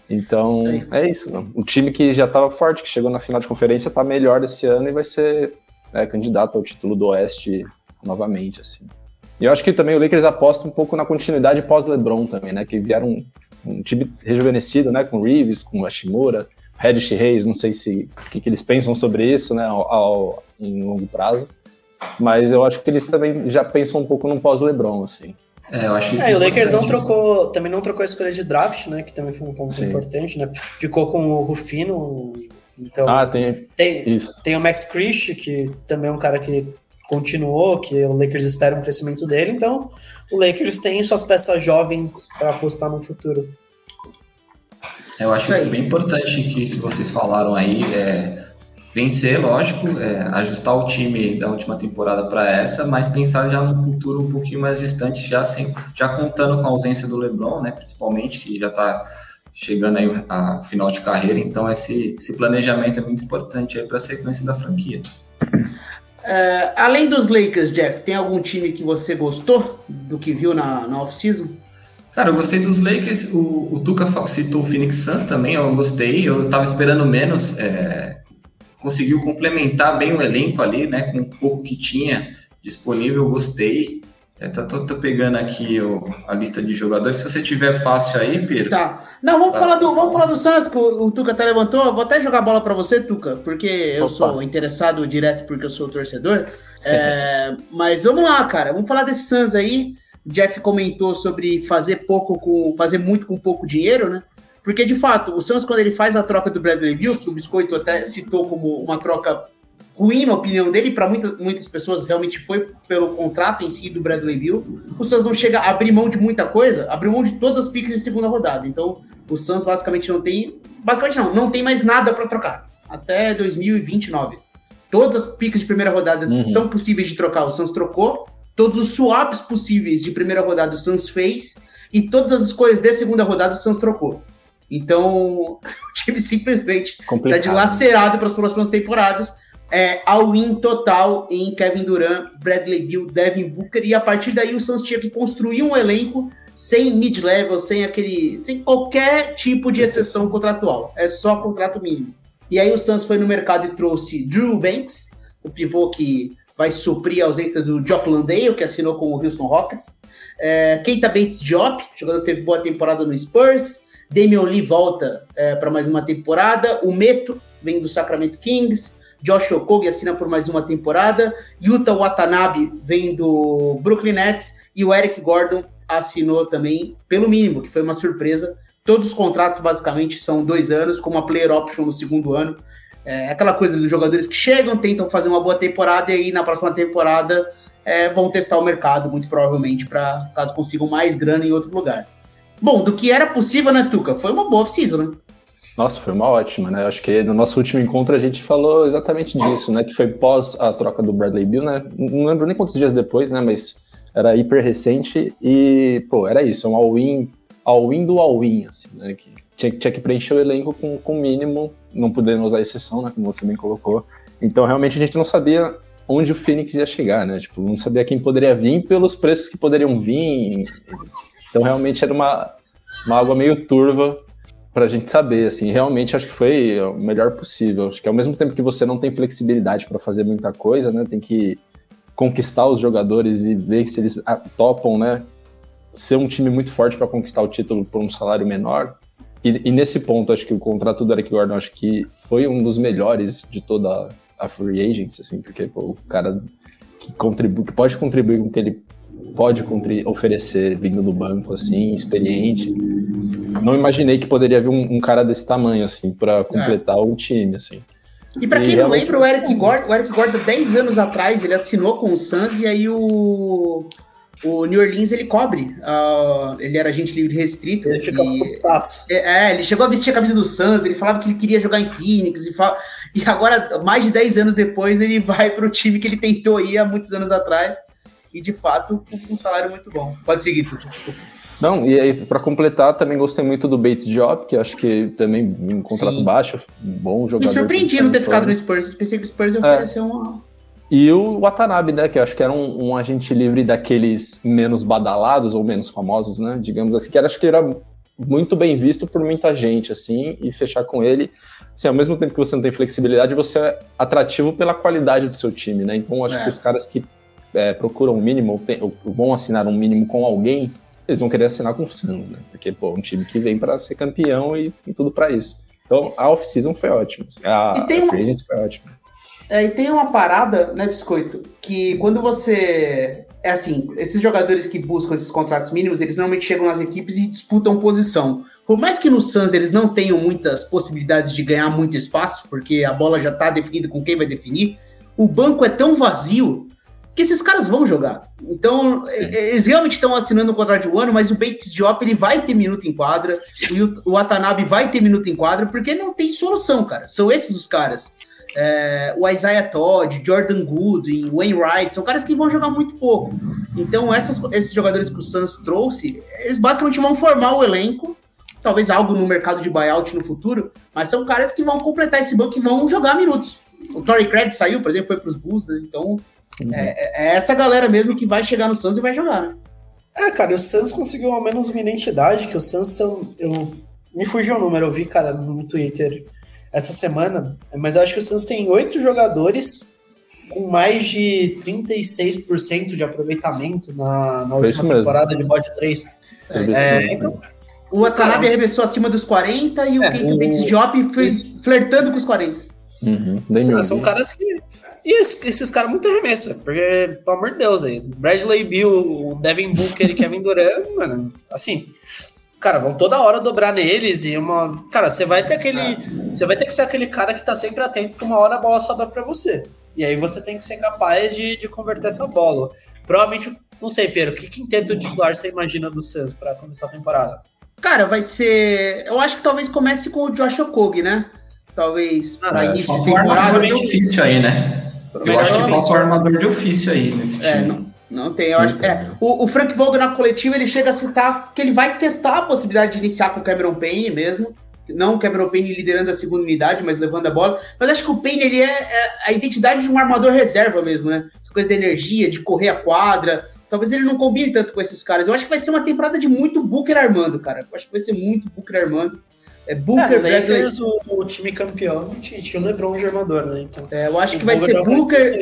Então, aí. é isso, não. O time que já estava forte, que chegou na final de conferência, tá melhor esse ano e vai ser é, candidato ao título do Oeste novamente, assim. E eu acho que também o Lakers aposta um pouco na continuidade pós-LeBron também, né? Que vieram um, um time rejuvenescido, né? Com Reeves, com Hashimura, Reddish Reis, não sei se o que, que eles pensam sobre isso, né? Ao, ao- em longo prazo. Mas eu acho que eles também já pensam um pouco no pós-LeBron, assim. É, eu acho isso É, e o Lakers não trocou, também não trocou a escolha de draft, né? Que também foi um ponto Sim. importante, né? Ficou com o Rufino, então Ah, tem tem, isso. tem o Max Christie, que também é um cara que continuou, que o Lakers espera um crescimento dele, então o Lakers tem suas peças jovens para apostar no futuro. Eu acho Isso bem importante que, que vocês falaram aí. É, vencer, lógico, é, ajustar o time da última temporada para essa, mas pensar já num futuro um pouquinho mais distante, já, sem, já contando com a ausência do LeBron, né, principalmente, que já está chegando aí a final de carreira. Então, esse, esse planejamento é muito importante para a sequência da franquia. É, além dos Lakers, Jeff, tem algum time que você gostou do que viu na, na off-season? Cara, eu gostei dos Lakers. O, o Tuca citou o Phoenix Suns também, eu gostei. Eu tava esperando menos. é, conseguiu complementar bem o elenco ali, né? Com o pouco que tinha disponível, eu gostei. É, tô, tô- tô pegando aqui o- a lista de jogadores. Se você tiver fácil aí, Pedro. Tá. Não, vamos Tá. falar do, vamos falar do Suns, que o, o Tuca até levantou. Eu Vou até jogar a bola pra você, Tuca, porque eu Opa. sou interessado direto porque eu sou torcedor. É, (laughs) mas vamos lá, cara. Vamos falar desse Suns aí. Jeff comentou sobre fazer pouco com. fazer muito com pouco dinheiro, né? Porque, de fato, o Suns, quando ele faz a troca do Bradley Bill, que o Biscoito até citou como uma troca ruim, na opinião dele, para muitas, muitas pessoas realmente foi pelo contrato em si do Bradley Bill. O Suns não chega a abrir mão de muita coisa, abriu mão de todas as piques de segunda rodada. Então, o Suns basicamente não tem. Basicamente não, não tem mais nada para trocar. Até 2029. Todas as piques de primeira rodada Uhum. são possíveis de trocar, o Suns trocou. Todos os swaps possíveis de primeira rodada o Suns fez. E todas as escolhas de segunda rodada o Suns trocou. Então, (laughs) o time simplesmente tá Complicado. dilacerado para as próximas temporadas. É, all-in total em Kevin Durant, Bradley Beal, Devin Booker. E a partir daí o Suns tinha que construir um elenco sem mid-level, sem aquele. sem qualquer tipo de exceção contratual. É só contrato mínimo. E aí o Suns foi no mercado e trouxe Drew Banks, o pivô que vai suprir a ausência do Jock Landale, que assinou com o Houston Rockets. É, Keita Bates jogador que teve boa temporada no Spurs. Damian Lee volta para mais uma temporada. O Meto vem do Sacramento Kings. Josh Okogie assina por mais uma temporada. Yuta Watanabe vem do Brooklyn Nets. E o Eric Gordon assinou também pelo mínimo, que foi uma surpresa. Todos os contratos basicamente são dois anos, com uma player option no segundo ano. É aquela coisa dos jogadores que chegam, tentam fazer uma boa temporada e aí na próxima temporada é, vão testar o mercado, muito provavelmente, para caso consigam mais grana em outro lugar. Bom, do que era possível, né, Tuca? Foi uma boa off-season, né? Nossa, foi uma ótima, né? Acho que no nosso último encontro a gente falou exatamente disso, né? Que foi pós a troca do Bradley Bill, né? Não lembro nem quantos dias depois, né? Mas era hiper recente e, pô, era isso, um all-in, all-in do all-in, assim, né? Que tinha, tinha que preencher o elenco com o mínimo, não podendo usar exceção, né? Como você bem colocou. Então, realmente, a gente não sabia onde o Phoenix ia chegar, né? Tipo, não sabia quem poderia vir pelos preços que poderiam vir. Então, realmente, era uma, uma água meio turva pra gente saber, assim, realmente acho que foi o melhor possível. Acho que ao mesmo tempo que você não tem flexibilidade para fazer muita coisa, né, tem que conquistar os jogadores e ver se eles ah, topam, né, ser um time muito forte para conquistar o título por um salário menor. E, e, nesse ponto, acho que o contrato do Eric Gordon acho que foi um dos melhores de toda a free agency, assim, porque pô, o cara que contribui, que pode contribuir com o que ele pode oferecer vindo do banco, assim, experiente. Não imaginei que poderia vir um, um cara desse tamanho, assim, para completar é. o time, assim. E para quem e não lembra, o Eric Gordon, o Eric Gordon, 10 anos atrás, ele assinou com o Suns e aí o, o New Orleans ele cobre. Uh, ele era agente livre restrito. Ele e, é, ele chegou a vestir a camisa do Suns, ele falava que ele queria jogar em Phoenix e, fala, e agora, mais de 10 anos depois, ele vai para o time que ele tentou ir há muitos anos atrás e de fato um salário muito bom. Pode seguir, tu, desculpa. Não, e aí, para completar, também gostei muito do Bates Job, que acho que também um contrato Sim. baixo, bom jogador. Me surpreendi não ter ficado no Spurs. Pensei que o Spurs ia oferecer é. uma. E o Watanabe, né, que eu acho que era um, um, agente livre daqueles menos badalados ou menos famosos, né, digamos assim, que era, acho que era muito bem visto por muita gente, assim, e fechar com ele, assim, ao mesmo tempo que você não tem flexibilidade, você é atrativo pela qualidade do seu time, né, então acho é. que os caras que é, procuram um mínimo, tem, vão assinar um mínimo com alguém, eles vão querer assinar com o Suns, né? Porque, pô, um time que vem para ser campeão e, e tudo para isso. Então, a off-season foi ótima. A, e tem a free agency foi ótima. É, e tem uma parada, né, Biscoito, que quando você. É assim, esses jogadores que buscam esses contratos mínimos, eles normalmente chegam nas equipes e disputam posição. Por mais que no Suns eles não tenham muitas possibilidades de ganhar muito espaço, porque a bola já tá definida com quem vai definir, o banco é tão vazio que esses caras vão jogar. Então, Sim. eles realmente estão assinando um contrato de um ano, mas o Bates Diop ele vai ter minuto em quadra, o Watanabe vai ter minuto em quadra, porque não tem solução, cara. São esses os caras. É, o Isaiah Todd, Jordan Goodwin, Wayne Wright, são caras que vão jogar muito pouco. Então, essas, esses jogadores que o Suns trouxe, eles basicamente vão formar o elenco, talvez algo no mercado de buyout no futuro, mas são caras que vão completar esse banco e vão jogar minutos. O Torrey Craig saiu, por exemplo, foi para os Bulls, né? então Uhum. É, é, essa galera mesmo que vai chegar no Suns e vai jogar, né? É, cara, o Suns conseguiu ao menos uma identidade, que o Suns são. Eu, me fugiu o número, eu vi, cara, no Twitter essa semana, mas eu acho que o Suns tem oito jogadores com mais de 36% de aproveitamento na, na última temporada de bode 3. É, é, então, o Watanabe arremessou acima dos 40 e o é, Keita Bates Diop foi flertando com os 40. Uhum, são caras que e esses caras muito arremesso, porque, pelo amor de Deus, aí, Bradley Bill, Devin Booker e Kevin Durant, (laughs) mano, assim, cara, vão toda hora dobrar neles e uma. Cara, você vai ter aquele. Você vai ter que ser aquele cara que tá sempre atento que uma hora a bola sobra para você. E aí você tem que ser capaz de, de converter essa bola. Provavelmente, não sei, Pedro, o que quinteto titular você imagina do Suns para começar a temporada? Cara, vai ser. Eu acho que talvez comece com o Josh Okog, né? Talvez ah, para é, início de temporada. É difícil aí, né? Eu acho que falta o armador de ofício aí nesse é, time. É, não, não tem, eu acho que é. O, o, Frank Vogel na coletiva ele chega a citar que ele vai testar a possibilidade de iniciar com o Cameron Payne mesmo. Não o Cameron Payne liderando a segunda unidade, mas levando a bola. Mas acho que o Payne ele é, é a identidade de um armador reserva mesmo, né? Essa coisa de energia, de correr a quadra. Talvez ele não combine tanto com esses caras. Eu acho que vai ser uma temporada de muito Booker armando, cara. Eu acho que vai ser muito Booker armando. É Booker, é, Lakers, o, o, time campeão tinha, tinha o LeBron de armador, né? Então, é, eu acho que vai ser Booker.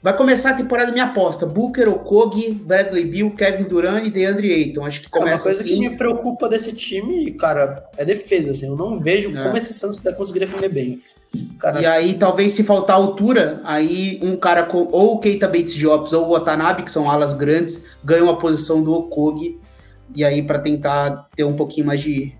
Vai começar a temporada minha aposta. Booker, Okogi, Bradley Bill, Kevin Durant e DeAndre Ayton. Acho que começa é, Uma coisa assim. que me preocupa desse time, cara, é defesa. Assim, eu não vejo é. como esse Santos vai conseguir defender bem. Cara, e aí, que... talvez se faltar altura, aí um cara com ou o Keita Bates Jobs ou o Watanabe, que são alas grandes, ganham a posição do Okogi. E aí, para tentar ter um pouquinho mais de,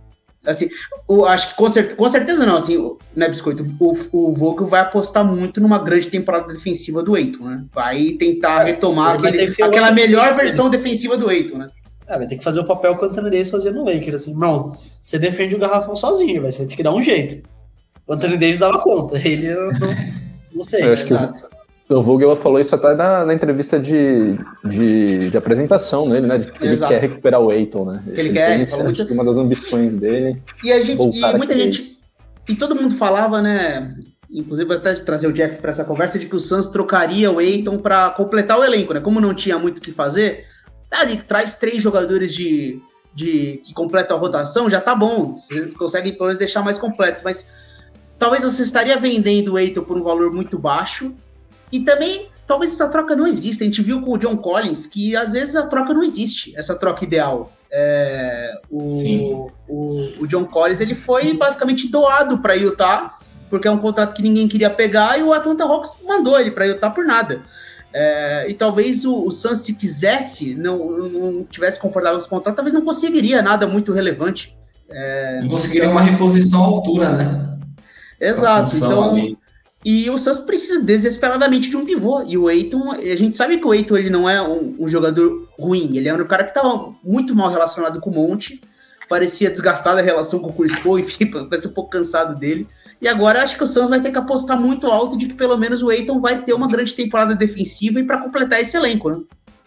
Assim, o, acho que com, cer com certeza não, assim, né, Biscoito? O, o Vogel vai apostar muito numa grande temporada defensiva do Eiton, né? Vai tentar é, retomar aquele, aquela melhor versão defensiva do Eiton, né? É, vai ter que fazer o papel que o Anthony Davis fazia no Lakers, assim, não, você defende o garrafão sozinho, vai ter que dar um jeito. O Anthony Davis dava conta, (laughs) ele não, não sei. Eu acho que o Vogel falou isso até na, na entrevista de, de, de, apresentação nele, né? De, ele quer recuperar o Eiton, né? Que ele, ele quer, ele muito... uma das ambições dele. E a gente, e muita gente, e todo mundo falava, né? Inclusive, até trazer o Jeff para essa conversa de que o Suns trocaria o Eiton para completar o elenco, né? Como não tinha muito o que fazer, ali traz três jogadores de, de que completam a rotação, já tá bom. Vocês conseguem pelo menos deixar mais completo, mas talvez você estaria vendendo o Eiton por um valor muito baixo e também, talvez essa troca não exista. A gente viu com o John Collins que às vezes a troca não existe, essa troca ideal. É, o, o, o, John Collins ele foi basicamente doado para Utah, porque é um contrato que ninguém queria pegar, e o Atlanta Hawks mandou ele para Utah por nada. É, e talvez o, o Suns, se quisesse, não, não tivesse confortável com esse contrato, talvez não conseguiria nada muito relevante. É, não conseguiria uma reposição à altura, né? Exato. Então, ali. E o Suns precisa desesperadamente de um pivô. E o Eiton, a gente sabe que o Eiton ele não é um, um jogador ruim. Ele é um cara que estava muito mal relacionado com o Monte. Parecia desgastada a relação com o Chris Paul, (laughs) enfim, parece um pouco cansado dele. E agora acho que o Suns vai ter que apostar muito alto de que pelo menos o Eiton vai ter uma grande temporada defensiva e para completar esse elenco, né?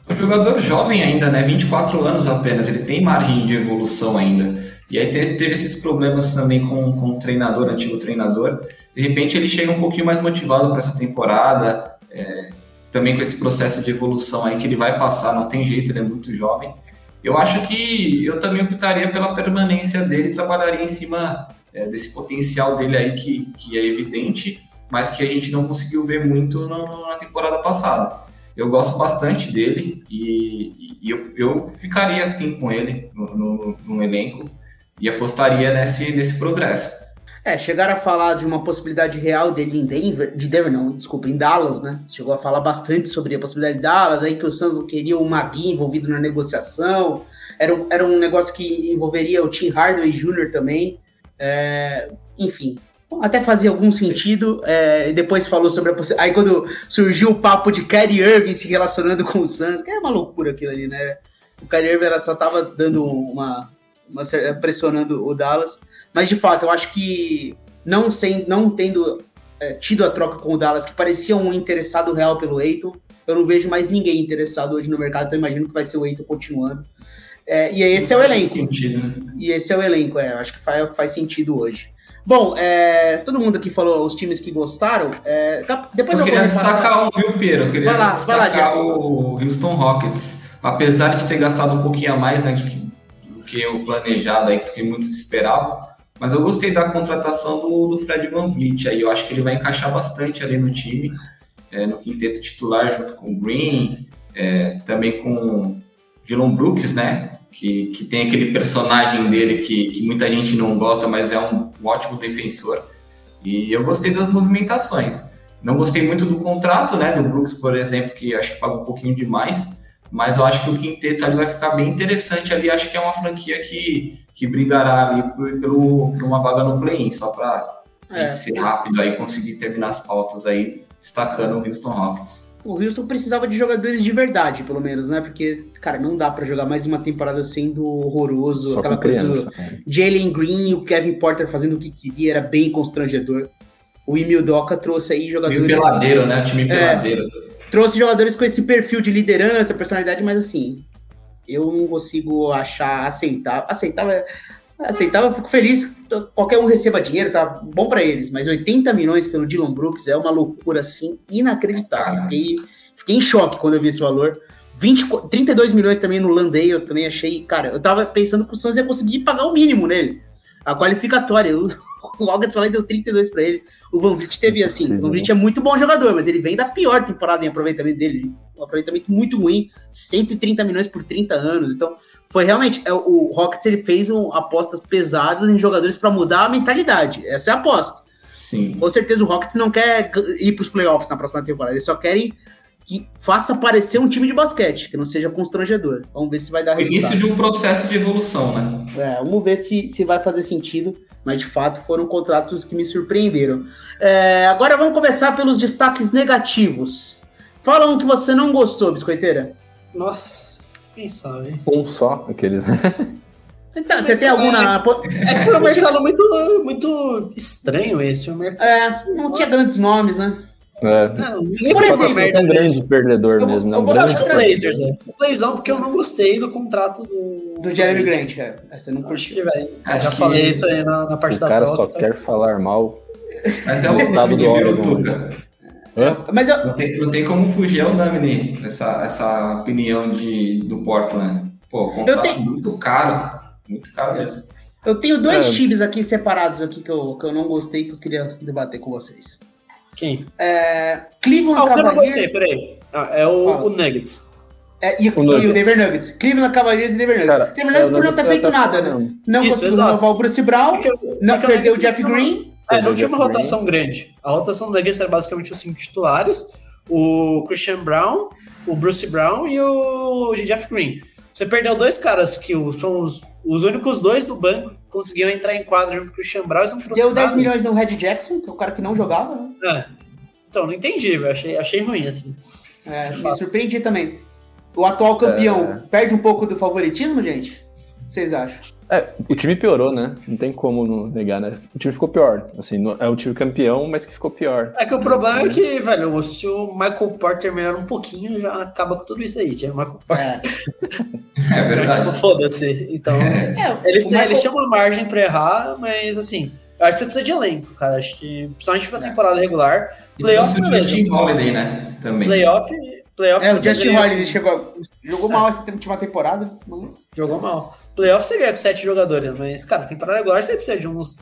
Um jogador jovem ainda, né? 24 anos apenas, ele tem margem de evolução ainda. E aí teve, teve esses problemas também com, com o treinador, antigo treinador. De repente ele chega um pouquinho mais motivado para essa temporada, é, também com esse processo de evolução aí que ele vai passar, não tem jeito, ele é muito jovem. Eu acho que eu também optaria pela permanência dele, trabalharia em cima é, desse potencial dele aí que, que é evidente, mas que a gente não conseguiu ver muito no, na temporada passada. Eu gosto bastante dele e, e eu, eu, ficaria assim com ele no, no, no elenco e apostaria nesse, nesse progresso. É, chegaram a falar de uma possibilidade real dele em Denver, de Denver não, desculpa, em Dallas, né? Chegou a falar bastante sobre a possibilidade de Dallas, aí que o Suns não queria o Magui envolvido na negociação. Era um, era um negócio que envolveria o Tim Hardaway Jr. também. É, enfim, até fazia algum sentido. É, depois falou sobre a possibilidade. Aí quando surgiu o papo de Kyrie Irving se relacionando com o Suns, que é uma loucura aquilo ali, né? O Kyrie Irving só tava dando uma, uma pressionando o Dallas. Mas de fato, eu acho que não, sem, não tendo é, tido a troca com o Dallas, que parecia um interessado real pelo Eiton, eu não vejo mais ninguém interessado hoje no mercado, então imagino que vai ser o Eiton continuando. É, e esse é o elenco. Sentido, né? E esse é o elenco, é, acho que faz, faz sentido hoje. Bom, é, todo mundo aqui falou os times que gostaram. É, depois eu, eu queria destacar um, viu, Piero? Eu queria vai lá, destacar vai lá, o Houston Rockets. Apesar de ter gastado um pouquinho a mais né, do que o planejado, aí, do que muitos esperavam, mas eu gostei da contratação do, do Fred Van Vliet. Aí eu acho que ele vai encaixar bastante ali no time, é, no quinteto titular, junto com o Green, é, também com o Dylan Brooks, né? Que, que tem aquele personagem dele que, que muita gente não gosta, mas é um, um ótimo defensor. E eu gostei das movimentações. Não gostei muito do contrato, né? Do Brooks, por exemplo, que acho que paga um pouquinho demais. Mas eu acho que o quinteto ali vai ficar bem interessante ali. Acho que é uma franquia que que brigará ali por, pelo, por uma vaga no play-in, só para é. ser rápido aí conseguir terminar as pautas aí, destacando o Houston Rockets. O Houston precisava de jogadores de verdade, pelo menos, né? Porque, cara, não dá para jogar mais uma temporada sendo horroroso. Só aquela coisa do Jalen Green e o Kevin Porter fazendo o que queria, era bem constrangedor. O Emil Doca trouxe aí jogadores. Meio peladeiro, né? O time é, peladeiro. Trouxe jogadores com esse perfil de liderança, personalidade, mas assim, eu não consigo achar aceitável. Aceitável, aceitável, eu fico feliz qualquer um receba dinheiro, tá bom para eles, mas 80 milhões pelo Dylan Brooks é uma loucura assim inacreditável. Fiquei, fiquei em choque quando eu vi esse valor. 20, 32 milhões também no Landay, eu também achei, cara, eu tava pensando que o Suns ia conseguir pagar o mínimo nele. A qualificatória. Eu, o (laughs) Algat lá deu 32 para ele. O Van Vliet teve assim. O Van Vliet é muito bom jogador, mas ele vem da pior temporada em aproveitamento dele. Um aproveitamento muito ruim, 130 milhões por 30 anos. Então, foi realmente. É, o Rockets ele fez um, apostas pesadas em jogadores para mudar a mentalidade. Essa é a aposta. Sim. Com certeza o Rockets não quer ir para os playoffs na próxima temporada. Eles só querem que faça parecer um time de basquete, que não seja constrangedor. Vamos ver se vai dar resultado. Início de um processo de evolução, né? É, vamos ver se, se vai fazer sentido mas de fato foram contratos que me surpreenderam. É, agora vamos começar pelos destaques negativos. Fala um que você não gostou, Biscoiteira. Nossa, pensar, hein? Um só, aqueles. Então, você tem alguma. É que foi um mercado muito, muito estranho esse. Um mercado... É, não tinha grandes nomes, né? É. Não, Por exemplo, é um grande perdedor eu, mesmo, né? Um grande o Blazers, né? O Blazão, porque eu não gostei do contrato do. Do Jeremy Grant, é. Você não curtiu. Acho que, Já que... falei isso aí na, na parte o da cara troca, só tá? quer falar mal. Mas é o estado do Oregon. Mas eu... não, tem, não tem como fugir ao Damini, essa, essa opinião de, do Portland. Pô, contrato tenho... muito caro. Muito caro mesmo. Eu tenho dois é. times aqui separados aqui que eu, que eu não gostei que eu queria debater com vocês. Quem? É, Cleveland ah, Cavaliers. eu não gostei, peraí. Ah, é o, o Nuggets. É, e, o, e o Denver Nuggets. Cleveland Cavaliers e Denver Nuggets. Cara, Denver Nuggets por não ter feito nada, né? Não Isso, conseguiu renovar o Bruce Brown, porque, não porque perdeu o Jeff Green. É, não tinha uma rotação grande. A rotação do Nuggets era basicamente os cinco titulares, o Christian Brown, o Bruce Brown e o Jeff Green. Você perdeu dois caras que são os, os únicos dois do banco que conseguiam entrar em quadro junto com o Christian Brown. Deu 10 milhões no Red Jackson, que é o cara que não jogava. Né? É. Então, não entendi, eu achei, achei ruim, assim. É, me surpreendi também. O atual campeão é... perde um pouco do favoritismo, gente? Vocês acham? É, o time piorou, né? Não tem como não negar, né? O time ficou pior. Assim, é o time campeão, mas que ficou pior. É que o problema é que, velho, se o Michael Porter melhora um pouquinho, já acaba com tudo isso aí, que é o Michael Porter. É, é verdade. tipo, foda-se. Então, é, eles, Michael... eles tinham uma margem pra errar, mas assim, eu acho que você precisa de elenco, cara. Acho que, principalmente pra é. temporada regular. Playoff, o Justin Holiday, né? Também. Playoff, playoff. É, o Justin Holiday chegou, jogou mal essa última temporada, mas... Jogou mal. Playoff você ganha com sete jogadores, mas, cara, temporada regular você precisa de uns,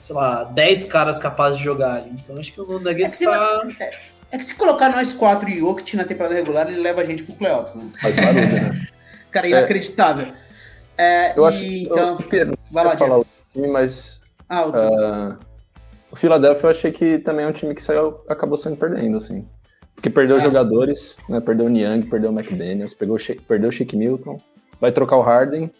sei lá, dez caras capazes de jogar ali. Então acho que o Nuggets é tá... É, é, que se colocar nós quatro e o Jokic na temporada regular, ele leva a gente pro playoffs, né? Faz barulho, né? (laughs) cara, inacreditável. É, eu e, acho então, eu, vai lá, falar o time, mas... Ah, o uh, O Philadelphia eu achei que também é um time que saiu, acabou saindo perdendo, assim. Porque perdeu É. jogadores, né? Perdeu o Niang, perdeu o McDaniels, pegou, perdeu o Shake Milton, vai trocar o Harden.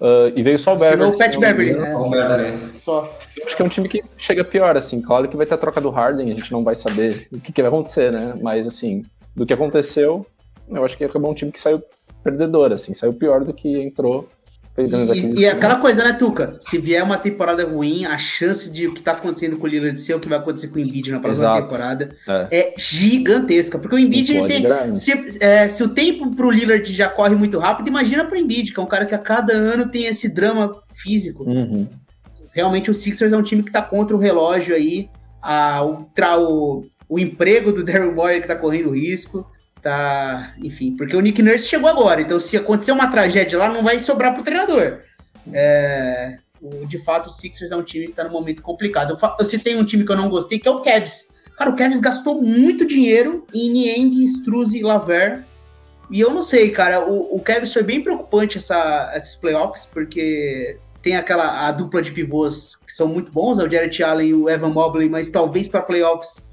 Ah, e veio só o Assinou Beverly. o Pat Beverly, né? Né? Só. Eu acho que é um time que chega pior, assim. Claro que vai ter a troca do Harden, a gente não vai saber o que, que vai acontecer, né? Mas, assim, do que aconteceu, eu acho que acabou um time que saiu perdedor, assim. Saiu pior do que entrou, fez grandes E, e é aquela coisa, né, Tuca? Se vier uma temporada ruim, a chance de o que tá acontecendo com o Lillard ser o que vai acontecer com o Embiid na próxima Exato. temporada É. é gigantesca. Porque o Embiid ele tem. Se, é, se o tempo pro Lillard já corre muito rápido, imagina pro Embiid, que é um cara que a cada ano tem esse drama físico. Uhum. Realmente o Sixers é um time que tá contra o relógio aí. A, o, tra- o, o emprego do (laughs) Daryl Morey que tá correndo risco. Tá, enfim, porque o Nick Nurse chegou agora, então se acontecer uma tragédia lá, não vai sobrar pro treinador. É, de fato, o Sixers é um time que tá num momento complicado. Eu, eu citei um time que eu não gostei, que é o Cavs. Cara, o Cavs gastou muito dinheiro em Niang, Struz e Laver. E eu não sei, cara, o, o Cavs foi bem preocupante essa, esses playoffs, porque tem aquela a dupla de pivôs que são muito bons, é o Jarrett Allen e o Evan Mobley, mas talvez para playoffs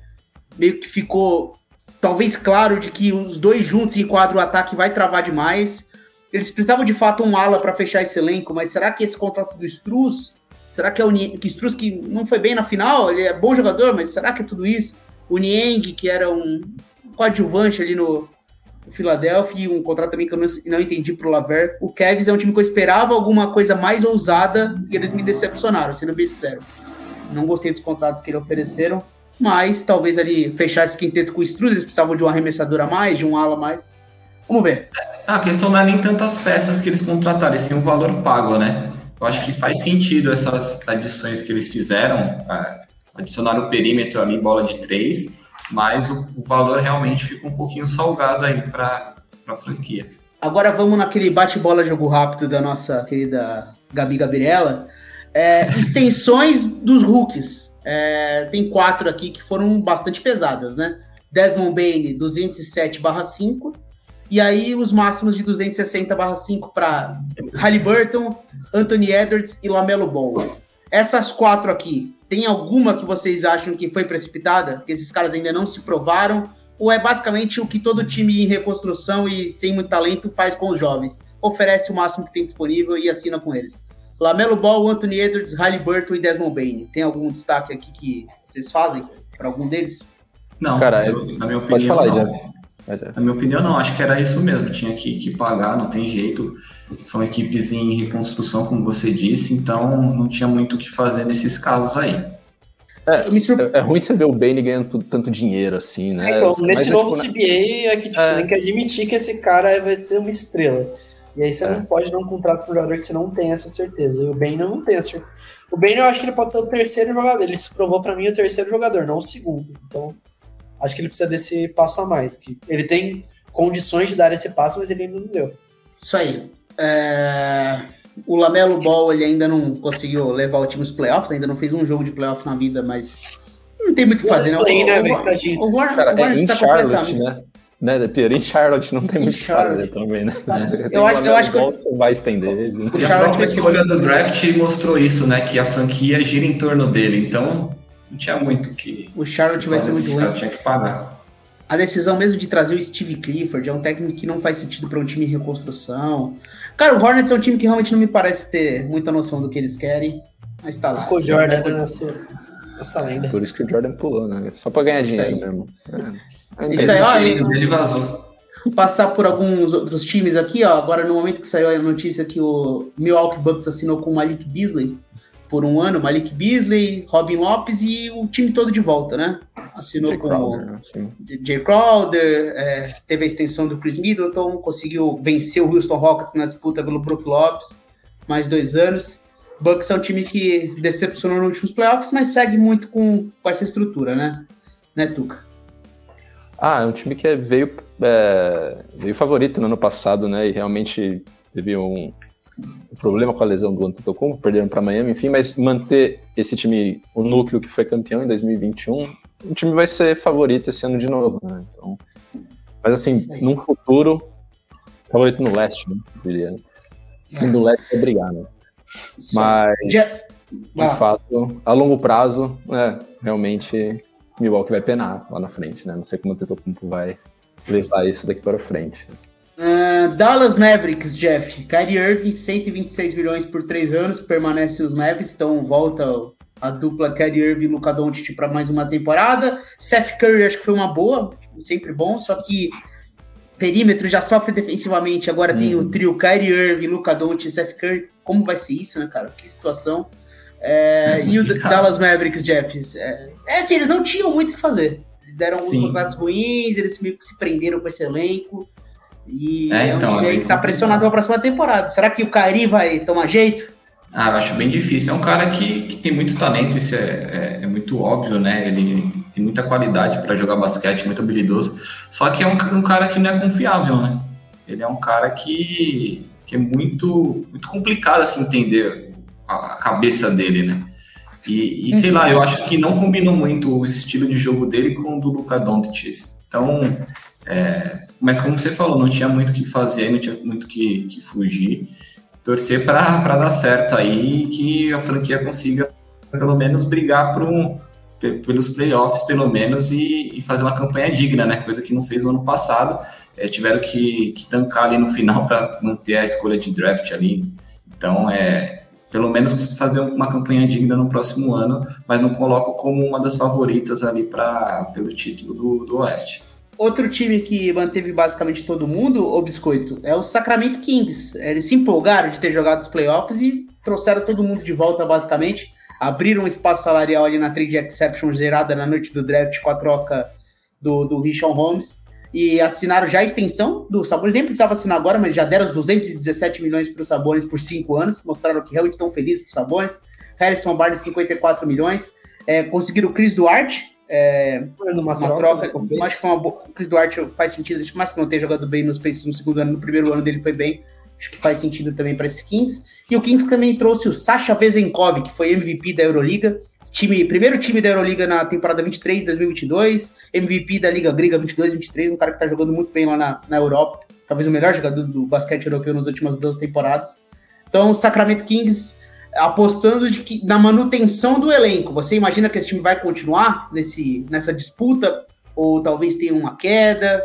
meio que ficou talvez claro de que os dois juntos em quadro o ataque vai travar demais. Eles precisavam de fato um ala para fechar esse elenco, mas será que esse contrato do Struz, será que é o Ni- que Struz que não foi bem na final, ele é bom jogador, mas será que é tudo isso? O Niang, que era um coadjuvante ali no, Philadelphia, um contrato também que eu não, não entendi pro Laver. O Cavs é um time que eu esperava alguma coisa mais ousada e eles me decepcionaram, sendo bem sincero. Não gostei dos contratos que eles ofereceram, mas talvez ali fechar esse quinteto com o Struz, eles precisavam de um arremessador a mais, de um ala a mais. Vamos ver. Ah, A questão não é nem tanto as peças que eles contrataram, sim o valor pago, né? Eu acho que faz sentido essas adições que eles fizeram, ah, adicionar o perímetro ali, bola de três, mas o, o valor realmente fica um pouquinho salgado aí para a franquia. Agora vamos naquele bate-bola jogo rápido da nossa querida Gabi Gabriela. É, extensões dos rookies. É, tem quatro aqui que foram bastante pesadas, né? Desmond Bain, 207/5. E aí os máximos de 260/5 para Halliburton, Anthony Edwards e Lamelo Ball. Essas quatro aqui, tem alguma que vocês acham que foi precipitada? Que esses caras ainda não se provaram? Ou é basicamente o que todo time em reconstrução e sem muito talento faz com os jovens? Oferece o máximo que tem disponível e assina com eles. Lamelo Ball, Anthony Edwards, Halliburton e Desmond Bain. Tem algum destaque aqui que vocês fazem para algum deles? Não, Cara, eu- na minha opinião, Pode falar, não. Jeff. Na minha opinião, não. Acho que era isso mesmo. Tinha que, que pagar, não tem jeito. São equipes em reconstrução, como você disse, então não tinha muito o que fazer nesses casos aí. Surpre- É, é ruim você ver o Bane ganhando tanto dinheiro, assim, né? Então, Mas nesse é, novo tipo, né? CBA é que tipo, É. você tem que admitir que esse cara vai ser uma estrela. E aí você É. não pode dar um contrato pro jogador que você não tem essa certeza. E o Bane não tem essa certeza. O Bane eu acho que ele pode ser o terceiro jogador. Ele se provou pra mim o terceiro jogador, não o segundo. Então, acho que ele precisa desse passo a mais. Que ele tem condições de dar esse passo, mas ele ainda não deu. Isso aí. É, O Lamelo Ball ele ainda não conseguiu levar o time aos playoffs, ainda não fez um jogo de playoff na vida, mas não tem muito o que fazer, né? O, Play, né, o- o Warren- Cara, o é em tá Charlotte, completamente- né? Né? Pior, em Charlotte não tem Em muito o que fazer também, né? Eu Tem o acho- eu acho que- Você vai estender ele. O a Charlotte escolha do draft mostrou isso, né? Que a franquia gira em torno dele. Então, não tinha muito o que O Charlotte vai ser muito ruim. tinha que pagar. A decisão mesmo de trazer o Steve Clifford é um técnico que não faz sentido para um time em reconstrução. Cara, o Hornets é um time que realmente não me parece ter muita noção do que eles querem, mas tá lá. O Jordan, né, essa lenda. Por isso que o Jordan pulou, né? Só pra ganhar Isso dinheiro aí. mesmo. É. Isso aí, ó, ele vazou. passar por alguns outros times aqui, ó. Agora, no momento que saiu a notícia que o Milwaukee Bucks assinou com o Malik Beasley por um ano, Malik Beasley, Robin Lopes e o time todo de volta, né? Assinou Jay com Crowder, o né? Jay Crowder, é, teve a extensão do Chris Middleton, conseguiu vencer o Houston Rockets na disputa pelo Brook Lopes, mais dois anos. Bucks é um time que decepcionou nos últimos playoffs, mas segue muito com, com essa estrutura, né? Né, Tuca? Ah, é um time que veio, é, veio favorito no ano passado, né? E realmente teve um, um problema com a lesão do Antetokounmpo, perderam para Miami, enfim, mas manter esse time, o núcleo que foi campeão em 2021, o time vai ser favorito esse ano de novo, né? Então, mas assim, Sim. num futuro, favorito no leste, né? eu diria. O time do leste vai brigar, né? Só. Mas Dia, de fato, a longo prazo, é, realmente, Milwaukee vai penar lá na frente, né? Não sei como o Tetocumpo vai levar isso daqui para frente. Uh, Dallas Mavericks, Jeff. Kyrie Irving, 126 milhões por três anos, permanece os Mavericks, então volta a dupla Kyrie Irving e Luca Doncic para mais uma temporada. Seth Curry acho que foi uma boa, sempre bom, só que perímetro já sofre defensivamente, agora uhum. tem o uhum. trio Kyrie Irving, Luca Doncic Seth Curry. Como vai ser isso, né, cara? Que situação. É, é e o Dallas Mavericks, Jeff, é, é assim, eles não tinham muito o que fazer. Eles deram alguns contratos ruins, eles meio que se prenderam com esse elenco. E é, é um então, time é aí que tá pressionado para a próxima temporada. Será que o Kyrie vai tomar jeito? Ah, eu acho bem difícil. É um cara que, que tem muito talento, isso é, é, é muito óbvio, né? Ele tem muita qualidade para jogar basquete, muito habilidoso. Só que é um, um, cara que não é confiável, né? Ele é um cara que, que é muito, muito complicado assim, entender a, a cabeça dele, né? E, e, sei lá, eu acho que não combinou muito o estilo de jogo dele com o do Luka Doncic. Então, é, mas como você falou, não tinha muito o que fazer, não tinha muito o que, que fugir. Torcer para dar certo aí que a franquia consiga pelo menos brigar por um, pelos playoffs, pelo menos, e, e, fazer uma campanha digna, né? Coisa que não fez no ano passado. É, tiveram que, que tancar ali no final (laughs) para manter a escolha de draft ali. Então, é, pelo menos fazer uma campanha digna no próximo ano, mas não coloco como uma das favoritas ali para pelo título do, do Oeste. Outro time que manteve basicamente todo mundo, o Biscoito, é o Sacramento Kings. Eles se empolgaram de ter jogado os playoffs e trouxeram todo mundo de volta, basicamente. Abriram um espaço salarial ali na trade exception zerada na noite do draft com a troca do, do Richard Holmes. E assinaram já a extensão do Sabonis. Nem precisava assinar agora, mas já deram os 217 milhões para os Sabonis por cinco anos. Mostraram que realmente estão felizes com os Sabonis. Harrison Barnes, 54 milhões. É, conseguiram o Chris Duarte, é, uma, troca. troca acho que foi uma boa. Chris Duarte faz sentido, mais que não tenha jogado bem nos Pacers no segundo ano, no primeiro ano dele foi bem. Acho que faz sentido também para esses Kings. E o Kings também trouxe o Sasha Vezenkov, que foi MVP da Euroliga. Time, primeiro time da Euroliga na temporada 23, 2022. MVP da Liga Grega 22, 23. Um cara que tá jogando muito bem lá na, na Europa. Talvez o melhor jogador do basquete europeu nas últimas duas temporadas. Então, o Sacramento Kings apostando de que, na manutenção do elenco. Você imagina que esse time vai continuar nesse, nessa disputa? Ou talvez tenha uma queda?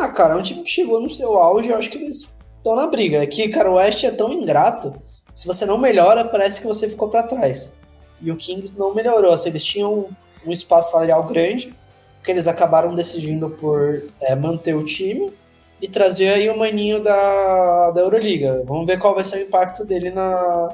Ah, cara, é um time que chegou no seu auge, eu acho que eles estão na briga. É que, cara, o West é tão ingrato, se você não melhora, parece que você ficou para trás. E o Kings não melhorou, assim, eles tinham um espaço salarial grande, que eles acabaram decidindo por é, manter o time, e trazer aí o maninho da, da Euroliga. Vamos ver qual vai ser o impacto dele na,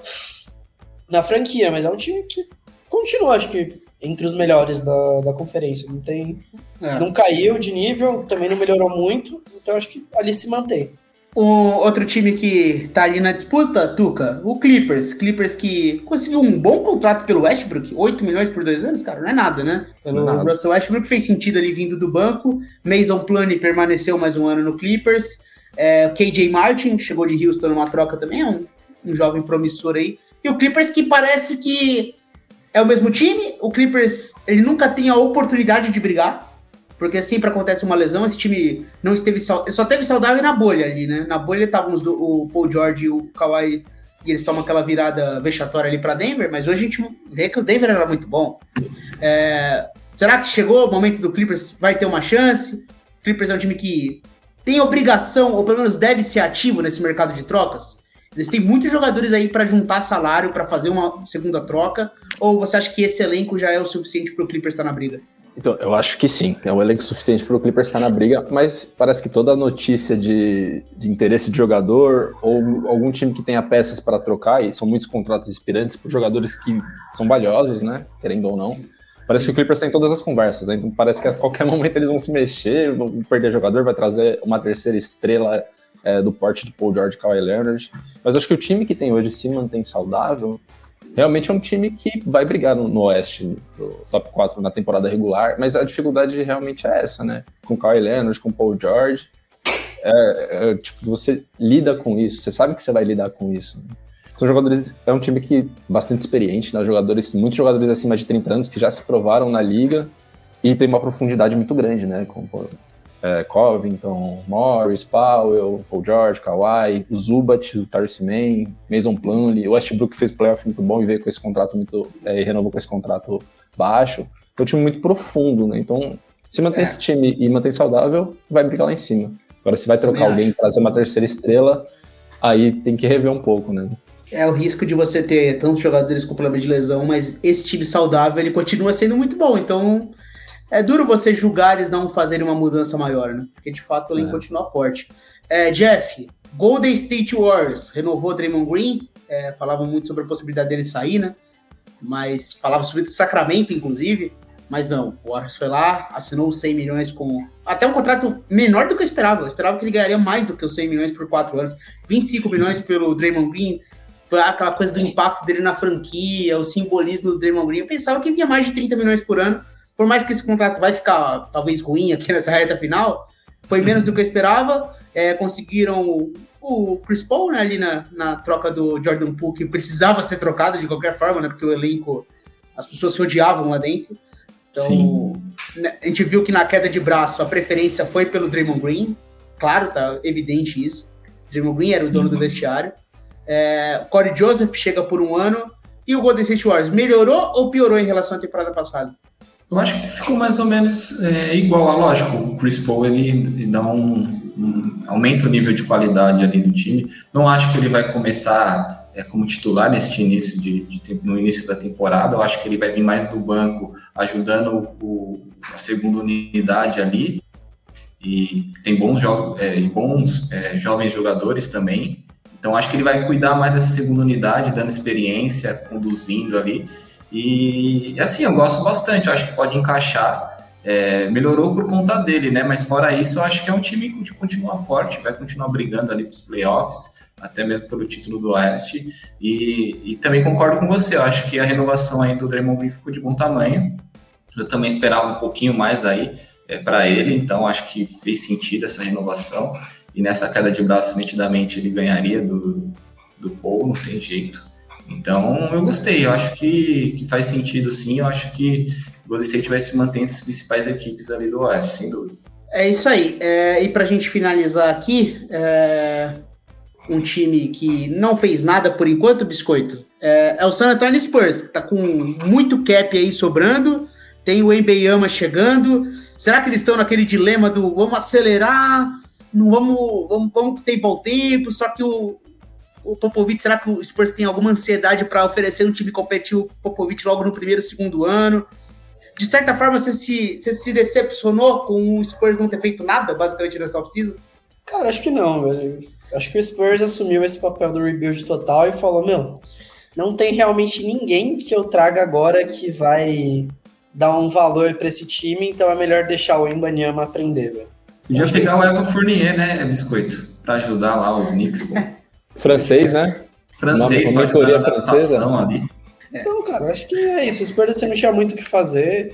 na franquia, mas é um time que continua, acho que, entre os melhores da, da conferência. Não tem. É. Não caiu de nível, também não melhorou muito, então acho que ali se mantém. Outro time que tá ali na disputa, Tuca, o Clippers. Clippers que conseguiu um bom contrato pelo Westbrook, 8 milhões por dois anos, cara, não é nada, né? Pelo nada. Russell Westbrook fez sentido ali vindo do banco. Mason Plane permaneceu mais um ano no Clippers. É, KJ Martin chegou de Houston numa troca também, é um, um jovem promissor aí. E o Clippers que parece que é o mesmo time. O Clippers, ele nunca tem a oportunidade de brigar porque sempre acontece uma lesão, esse time não esteve só teve saudável na bolha ali, né? Na bolha estavam o Paul George e o Kawhi e eles tomam aquela virada vexatória ali para Denver, mas hoje a gente vê que o Denver era muito bom. É, será que chegou o momento do Clippers vai ter uma chance? O Clippers é um time que tem obrigação, ou pelo menos deve ser ativo nesse mercado de trocas? Eles têm muitos jogadores aí para juntar salário, para fazer uma segunda troca, ou você acha que esse elenco já é o suficiente para o Clippers estar na briga? Então, eu acho que sim. É um elenco suficiente para o Clippers estar na briga, mas parece que toda notícia de, de interesse de jogador ou algum time que tenha peças para trocar, e são muitos contratos inspirantes por jogadores que são valiosos, né? Querendo ou não. Parece que o Clippers tem todas as conversas, né? Então parece que a qualquer (laughs) momento eles vão se mexer, vão perder jogador, vai trazer uma terceira estrela é, do porte do Paul George e Kawhi Leonard. Mas acho que o time que tem hoje se mantém saudável realmente é um time que vai brigar no, no Oeste, no top 4 na temporada regular, mas a dificuldade realmente é essa, né? Com Kawhi Leonard, com Paul George. É, é, tipo, você lida com isso, você sabe que você vai lidar com isso. Né? São jogadores, é um time que bastante experiente, né? Jogadores, muitos jogadores acima de 30 anos que já se provaram na liga e tem uma profundidade muito grande, né? Com é, Covington, Morris, Powell, Paul George, Kawhi, o Zubat, o Tyrese Mann, Mason Plumlee, o Westbrook fez playoff muito bom e veio com esse contrato muito, é, e renovou com esse contrato baixo. É um time muito profundo, né? Então, se mantém é. esse time e mantém saudável, vai brigar lá em cima. Agora, se vai trocar alguém, trazer uma terceira estrela, aí tem que rever um pouco, né? É o risco de você ter tantos jogadores com problema de lesão, mas esse time saudável ele continua sendo muito bom. Então é duro você julgar eles não fazerem uma mudança maior, né? Porque de fato ele é. continua forte. É, Jeff, Golden State Warriors renovou Draymond Green. É, falavam muito sobre a possibilidade dele sair, né? Mas falava sobre o Sacramento, inclusive. Mas não, o Warriors foi lá, assinou 100 milhões com. Até um contrato menor do que eu esperava. Eu esperava que ele ganharia mais do que os 100 milhões por 4 anos. 25 Sim. milhões pelo Draymond Green, aquela coisa do impacto dele na franquia, o simbolismo do Draymond Green. Eu pensava que vinha mais de 30 milhões por ano. Por mais que esse contrato vai ficar talvez ruim aqui (laughs) nessa reta final, foi menos do que eu esperava. É, conseguiram o, o Chris Paul né, ali na, na troca do Jordan Poole, que precisava ser trocado de qualquer forma, né? Porque o elenco, as pessoas se odiavam lá dentro. Então, né, a gente viu que na queda de braço a preferência foi pelo Draymond Green. Claro, tá evidente isso. Draymond Green era Sim. o dono do vestiário. É, Corey Joseph chega por um ano. E o Golden State Warriors melhorou ou piorou em relação à temporada passada? Eu acho que ficou mais ou menos é, igual. A lógico, o Chris Paul ele, ele dá um, um, aumenta o nível de qualidade ali do time. Não acho que ele vai começar é, como titular nesse início de, de, no início da temporada. Eu acho que ele vai vir mais do banco, ajudando o, a segunda unidade ali. E tem bons, jogos, é, bons é, jovens jogadores também. Então acho que ele vai cuidar mais dessa segunda unidade, dando experiência, conduzindo ali. E assim, eu gosto bastante, eu acho que pode encaixar. É, melhorou por conta dele, né? Mas fora isso, eu acho que é um time que continua forte, vai continuar brigando ali para os playoffs, até mesmo pelo título do Oeste. E, e, também concordo com você, eu acho que a renovação aí do Draymond Green ficou de bom tamanho. Eu também esperava um pouquinho mais aí é, para ele, então acho que fez sentido essa renovação e nessa queda de braço, nitidamente, ele ganharia do, do Paul, não tem jeito. Então, eu gostei, eu acho que, que faz sentido sim, eu acho que o Golden State vai se manter entre as principais equipes ali do Oeste, sem dúvida. É isso aí. É, e para a gente finalizar aqui, é, um time que não fez nada por enquanto, Biscoito, é, é o San Antonio Spurs, que está com muito cap aí sobrando, tem o Embeyama chegando. Será que eles estão naquele dilema do vamos acelerar não vamos, vamos, vamos tempo ao tempo, só que o, o Popovich, será que o Spurs tem alguma ansiedade para oferecer um time competitivo o Popovich logo no primeiro, segundo ano? De certa forma, você se, você se decepcionou com o Spurs não ter feito nada, basicamente, nessa off-season? Cara, acho que não, velho. Acho que o Spurs assumiu esse papel do rebuild total e falou, meu, não tem realmente ninguém que eu traga agora que vai dar um valor para esse time, então é melhor deixar o Embanyama aprender, velho. Podia pegar o Evan Fournier, né, Biscoito? Pra ajudar lá os Knicks, pô. (laughs) Francês, né? Francês, uma mentoria francesa. Ali. Então, cara, acho que é isso. O Spurs não tinha muito o que fazer.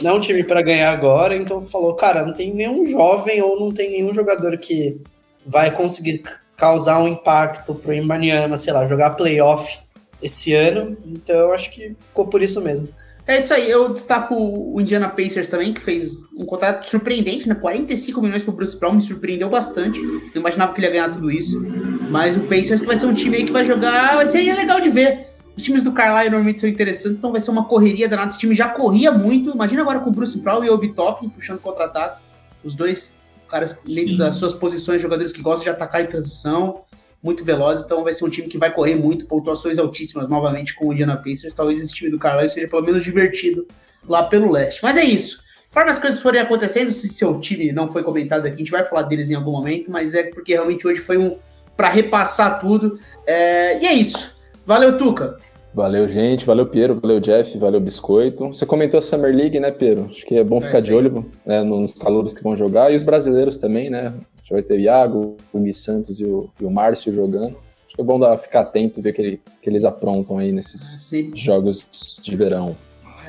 Não é um time para ganhar agora, então falou, cara, não tem nenhum jovem ou não tem nenhum jogador que vai conseguir causar um impacto pro Imbaniama, sei lá, jogar playoff esse ano. Então, acho que ficou por isso mesmo. É isso aí, eu destaco o Indiana Pacers também, que fez um contrato surpreendente, né? 45 milhões pro Bruce Brown, me surpreendeu bastante. Não imaginava que ele ia ganhar tudo isso. Mas o Pacers vai ser um time aí que vai jogar, vai ser legal de ver. Os times do Carlisle normalmente são interessantes, então vai ser uma correria danada. Esse time já corria muito. Imagina agora com o Bruce Brown e o Obi Top puxando contra-ataque. Os dois caras dentro Sim. das suas posições, jogadores que gostam de atacar em transição muito velozes, então vai ser um time que vai correr muito, pontuações altíssimas novamente com o Indiana Pacers. Talvez esse time do Carlisle seja pelo menos divertido lá pelo leste. Mas é isso. Conforme as coisas forem acontecendo, se seu time não foi comentado aqui, a gente vai falar deles em algum momento, mas é porque realmente hoje foi um para repassar tudo. É... E é isso. Valeu, Tuca. Valeu, gente. Valeu, Piero. Valeu, Jeff. Valeu, Biscoito. Você comentou a Summer League, né, Piero? Acho que é bom é, ficar de olho né, nos calouros que vão jogar e os brasileiros também, né? Já vai ter o Iago, o Gui Santos e o, e o Márcio jogando. Acho que é bom dar, ficar atento, ver o que, que eles aprontam aí nesses é sempre, jogos de verão.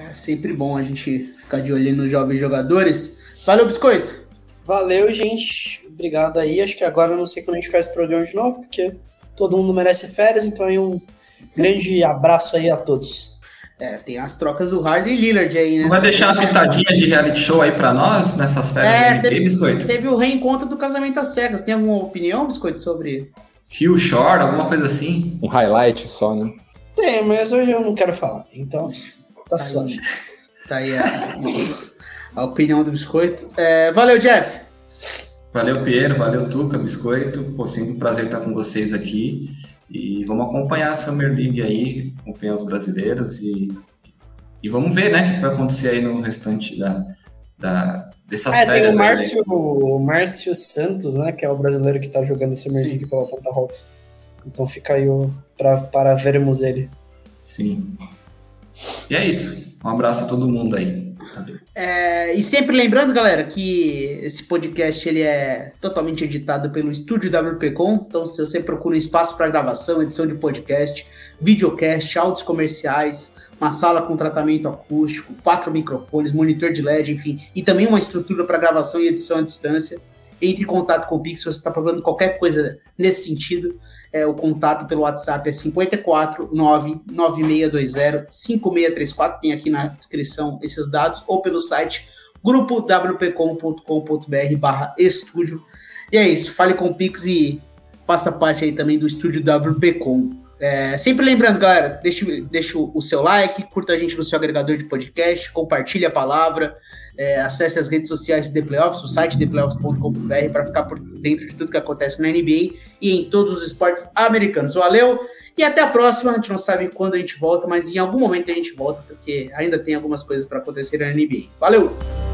É sempre bom a gente ficar de olho nos jovens jogadores. Valeu, Biscoito! Valeu, gente. Obrigado aí. Acho que agora eu não sei quando a gente faz o programa de novo, porque todo mundo merece férias, então aí um grande abraço aí a todos. É, tem as trocas do Harden e Lillard aí, né? Não vai deixar uma pitadinha de reality show aí pra nós nessas férias É, NBA, teve, Biscoito? teve o reencontro do casamento às cegas. Tem alguma opinião, Biscoito, sobre. Rio Shore, alguma coisa assim? Um highlight só, né? Tem, mas hoje eu não quero falar. Então, tá Tá suave. Tá aí a, a opinião do Biscoito. É, valeu, Jeff. Valeu, Piero, valeu, Tuca, Biscoito. Pô, sempre um prazer estar com vocês aqui. E vamos acompanhar a Summer League aí, acompanhar os brasileiros e, e vamos ver, né, o que vai acontecer aí no restante da, da, dessas É, tem férias. o aí, né? Márcio, o Márcio Santos, né? Que é o brasileiro que tá jogando a Summer Sim. League pela Atlanta Hawks. Então fica aí o, pra, para vermos ele. Sim. E é isso. Um abraço a todo mundo aí. É, e sempre lembrando, galera, que esse podcast ele é totalmente editado pelo Estúdio WPcom. Então, se você procura um espaço para gravação, edição de podcast, videocast, áudios comerciais, uma sala com tratamento acústico, quatro microfones, monitor de LED, enfim, e também uma estrutura para gravação e edição à distância, entre em contato com o Pix se você está procurando qualquer coisa nesse sentido. É, o contato pelo WhatsApp é 54 99620 5634. Tem aqui na descrição esses dados, ou pelo site grupo wpcom.com.br barra estúdio. E é isso, fale com o Pix e faça parte aí também do estúdio WPcom. É, sempre lembrando, galera, deixe o seu like, curta a gente no seu agregador de podcast, compartilhe a palavra, é, acesse as redes sociais de Playoffs, o site theplayoffs.com.br para ficar por dentro de tudo que acontece na NBA e em todos os esportes americanos. Valeu e até a próxima. A gente não sabe quando a gente volta, mas em algum momento a gente volta, porque ainda tem algumas coisas para acontecer na NBA. Valeu!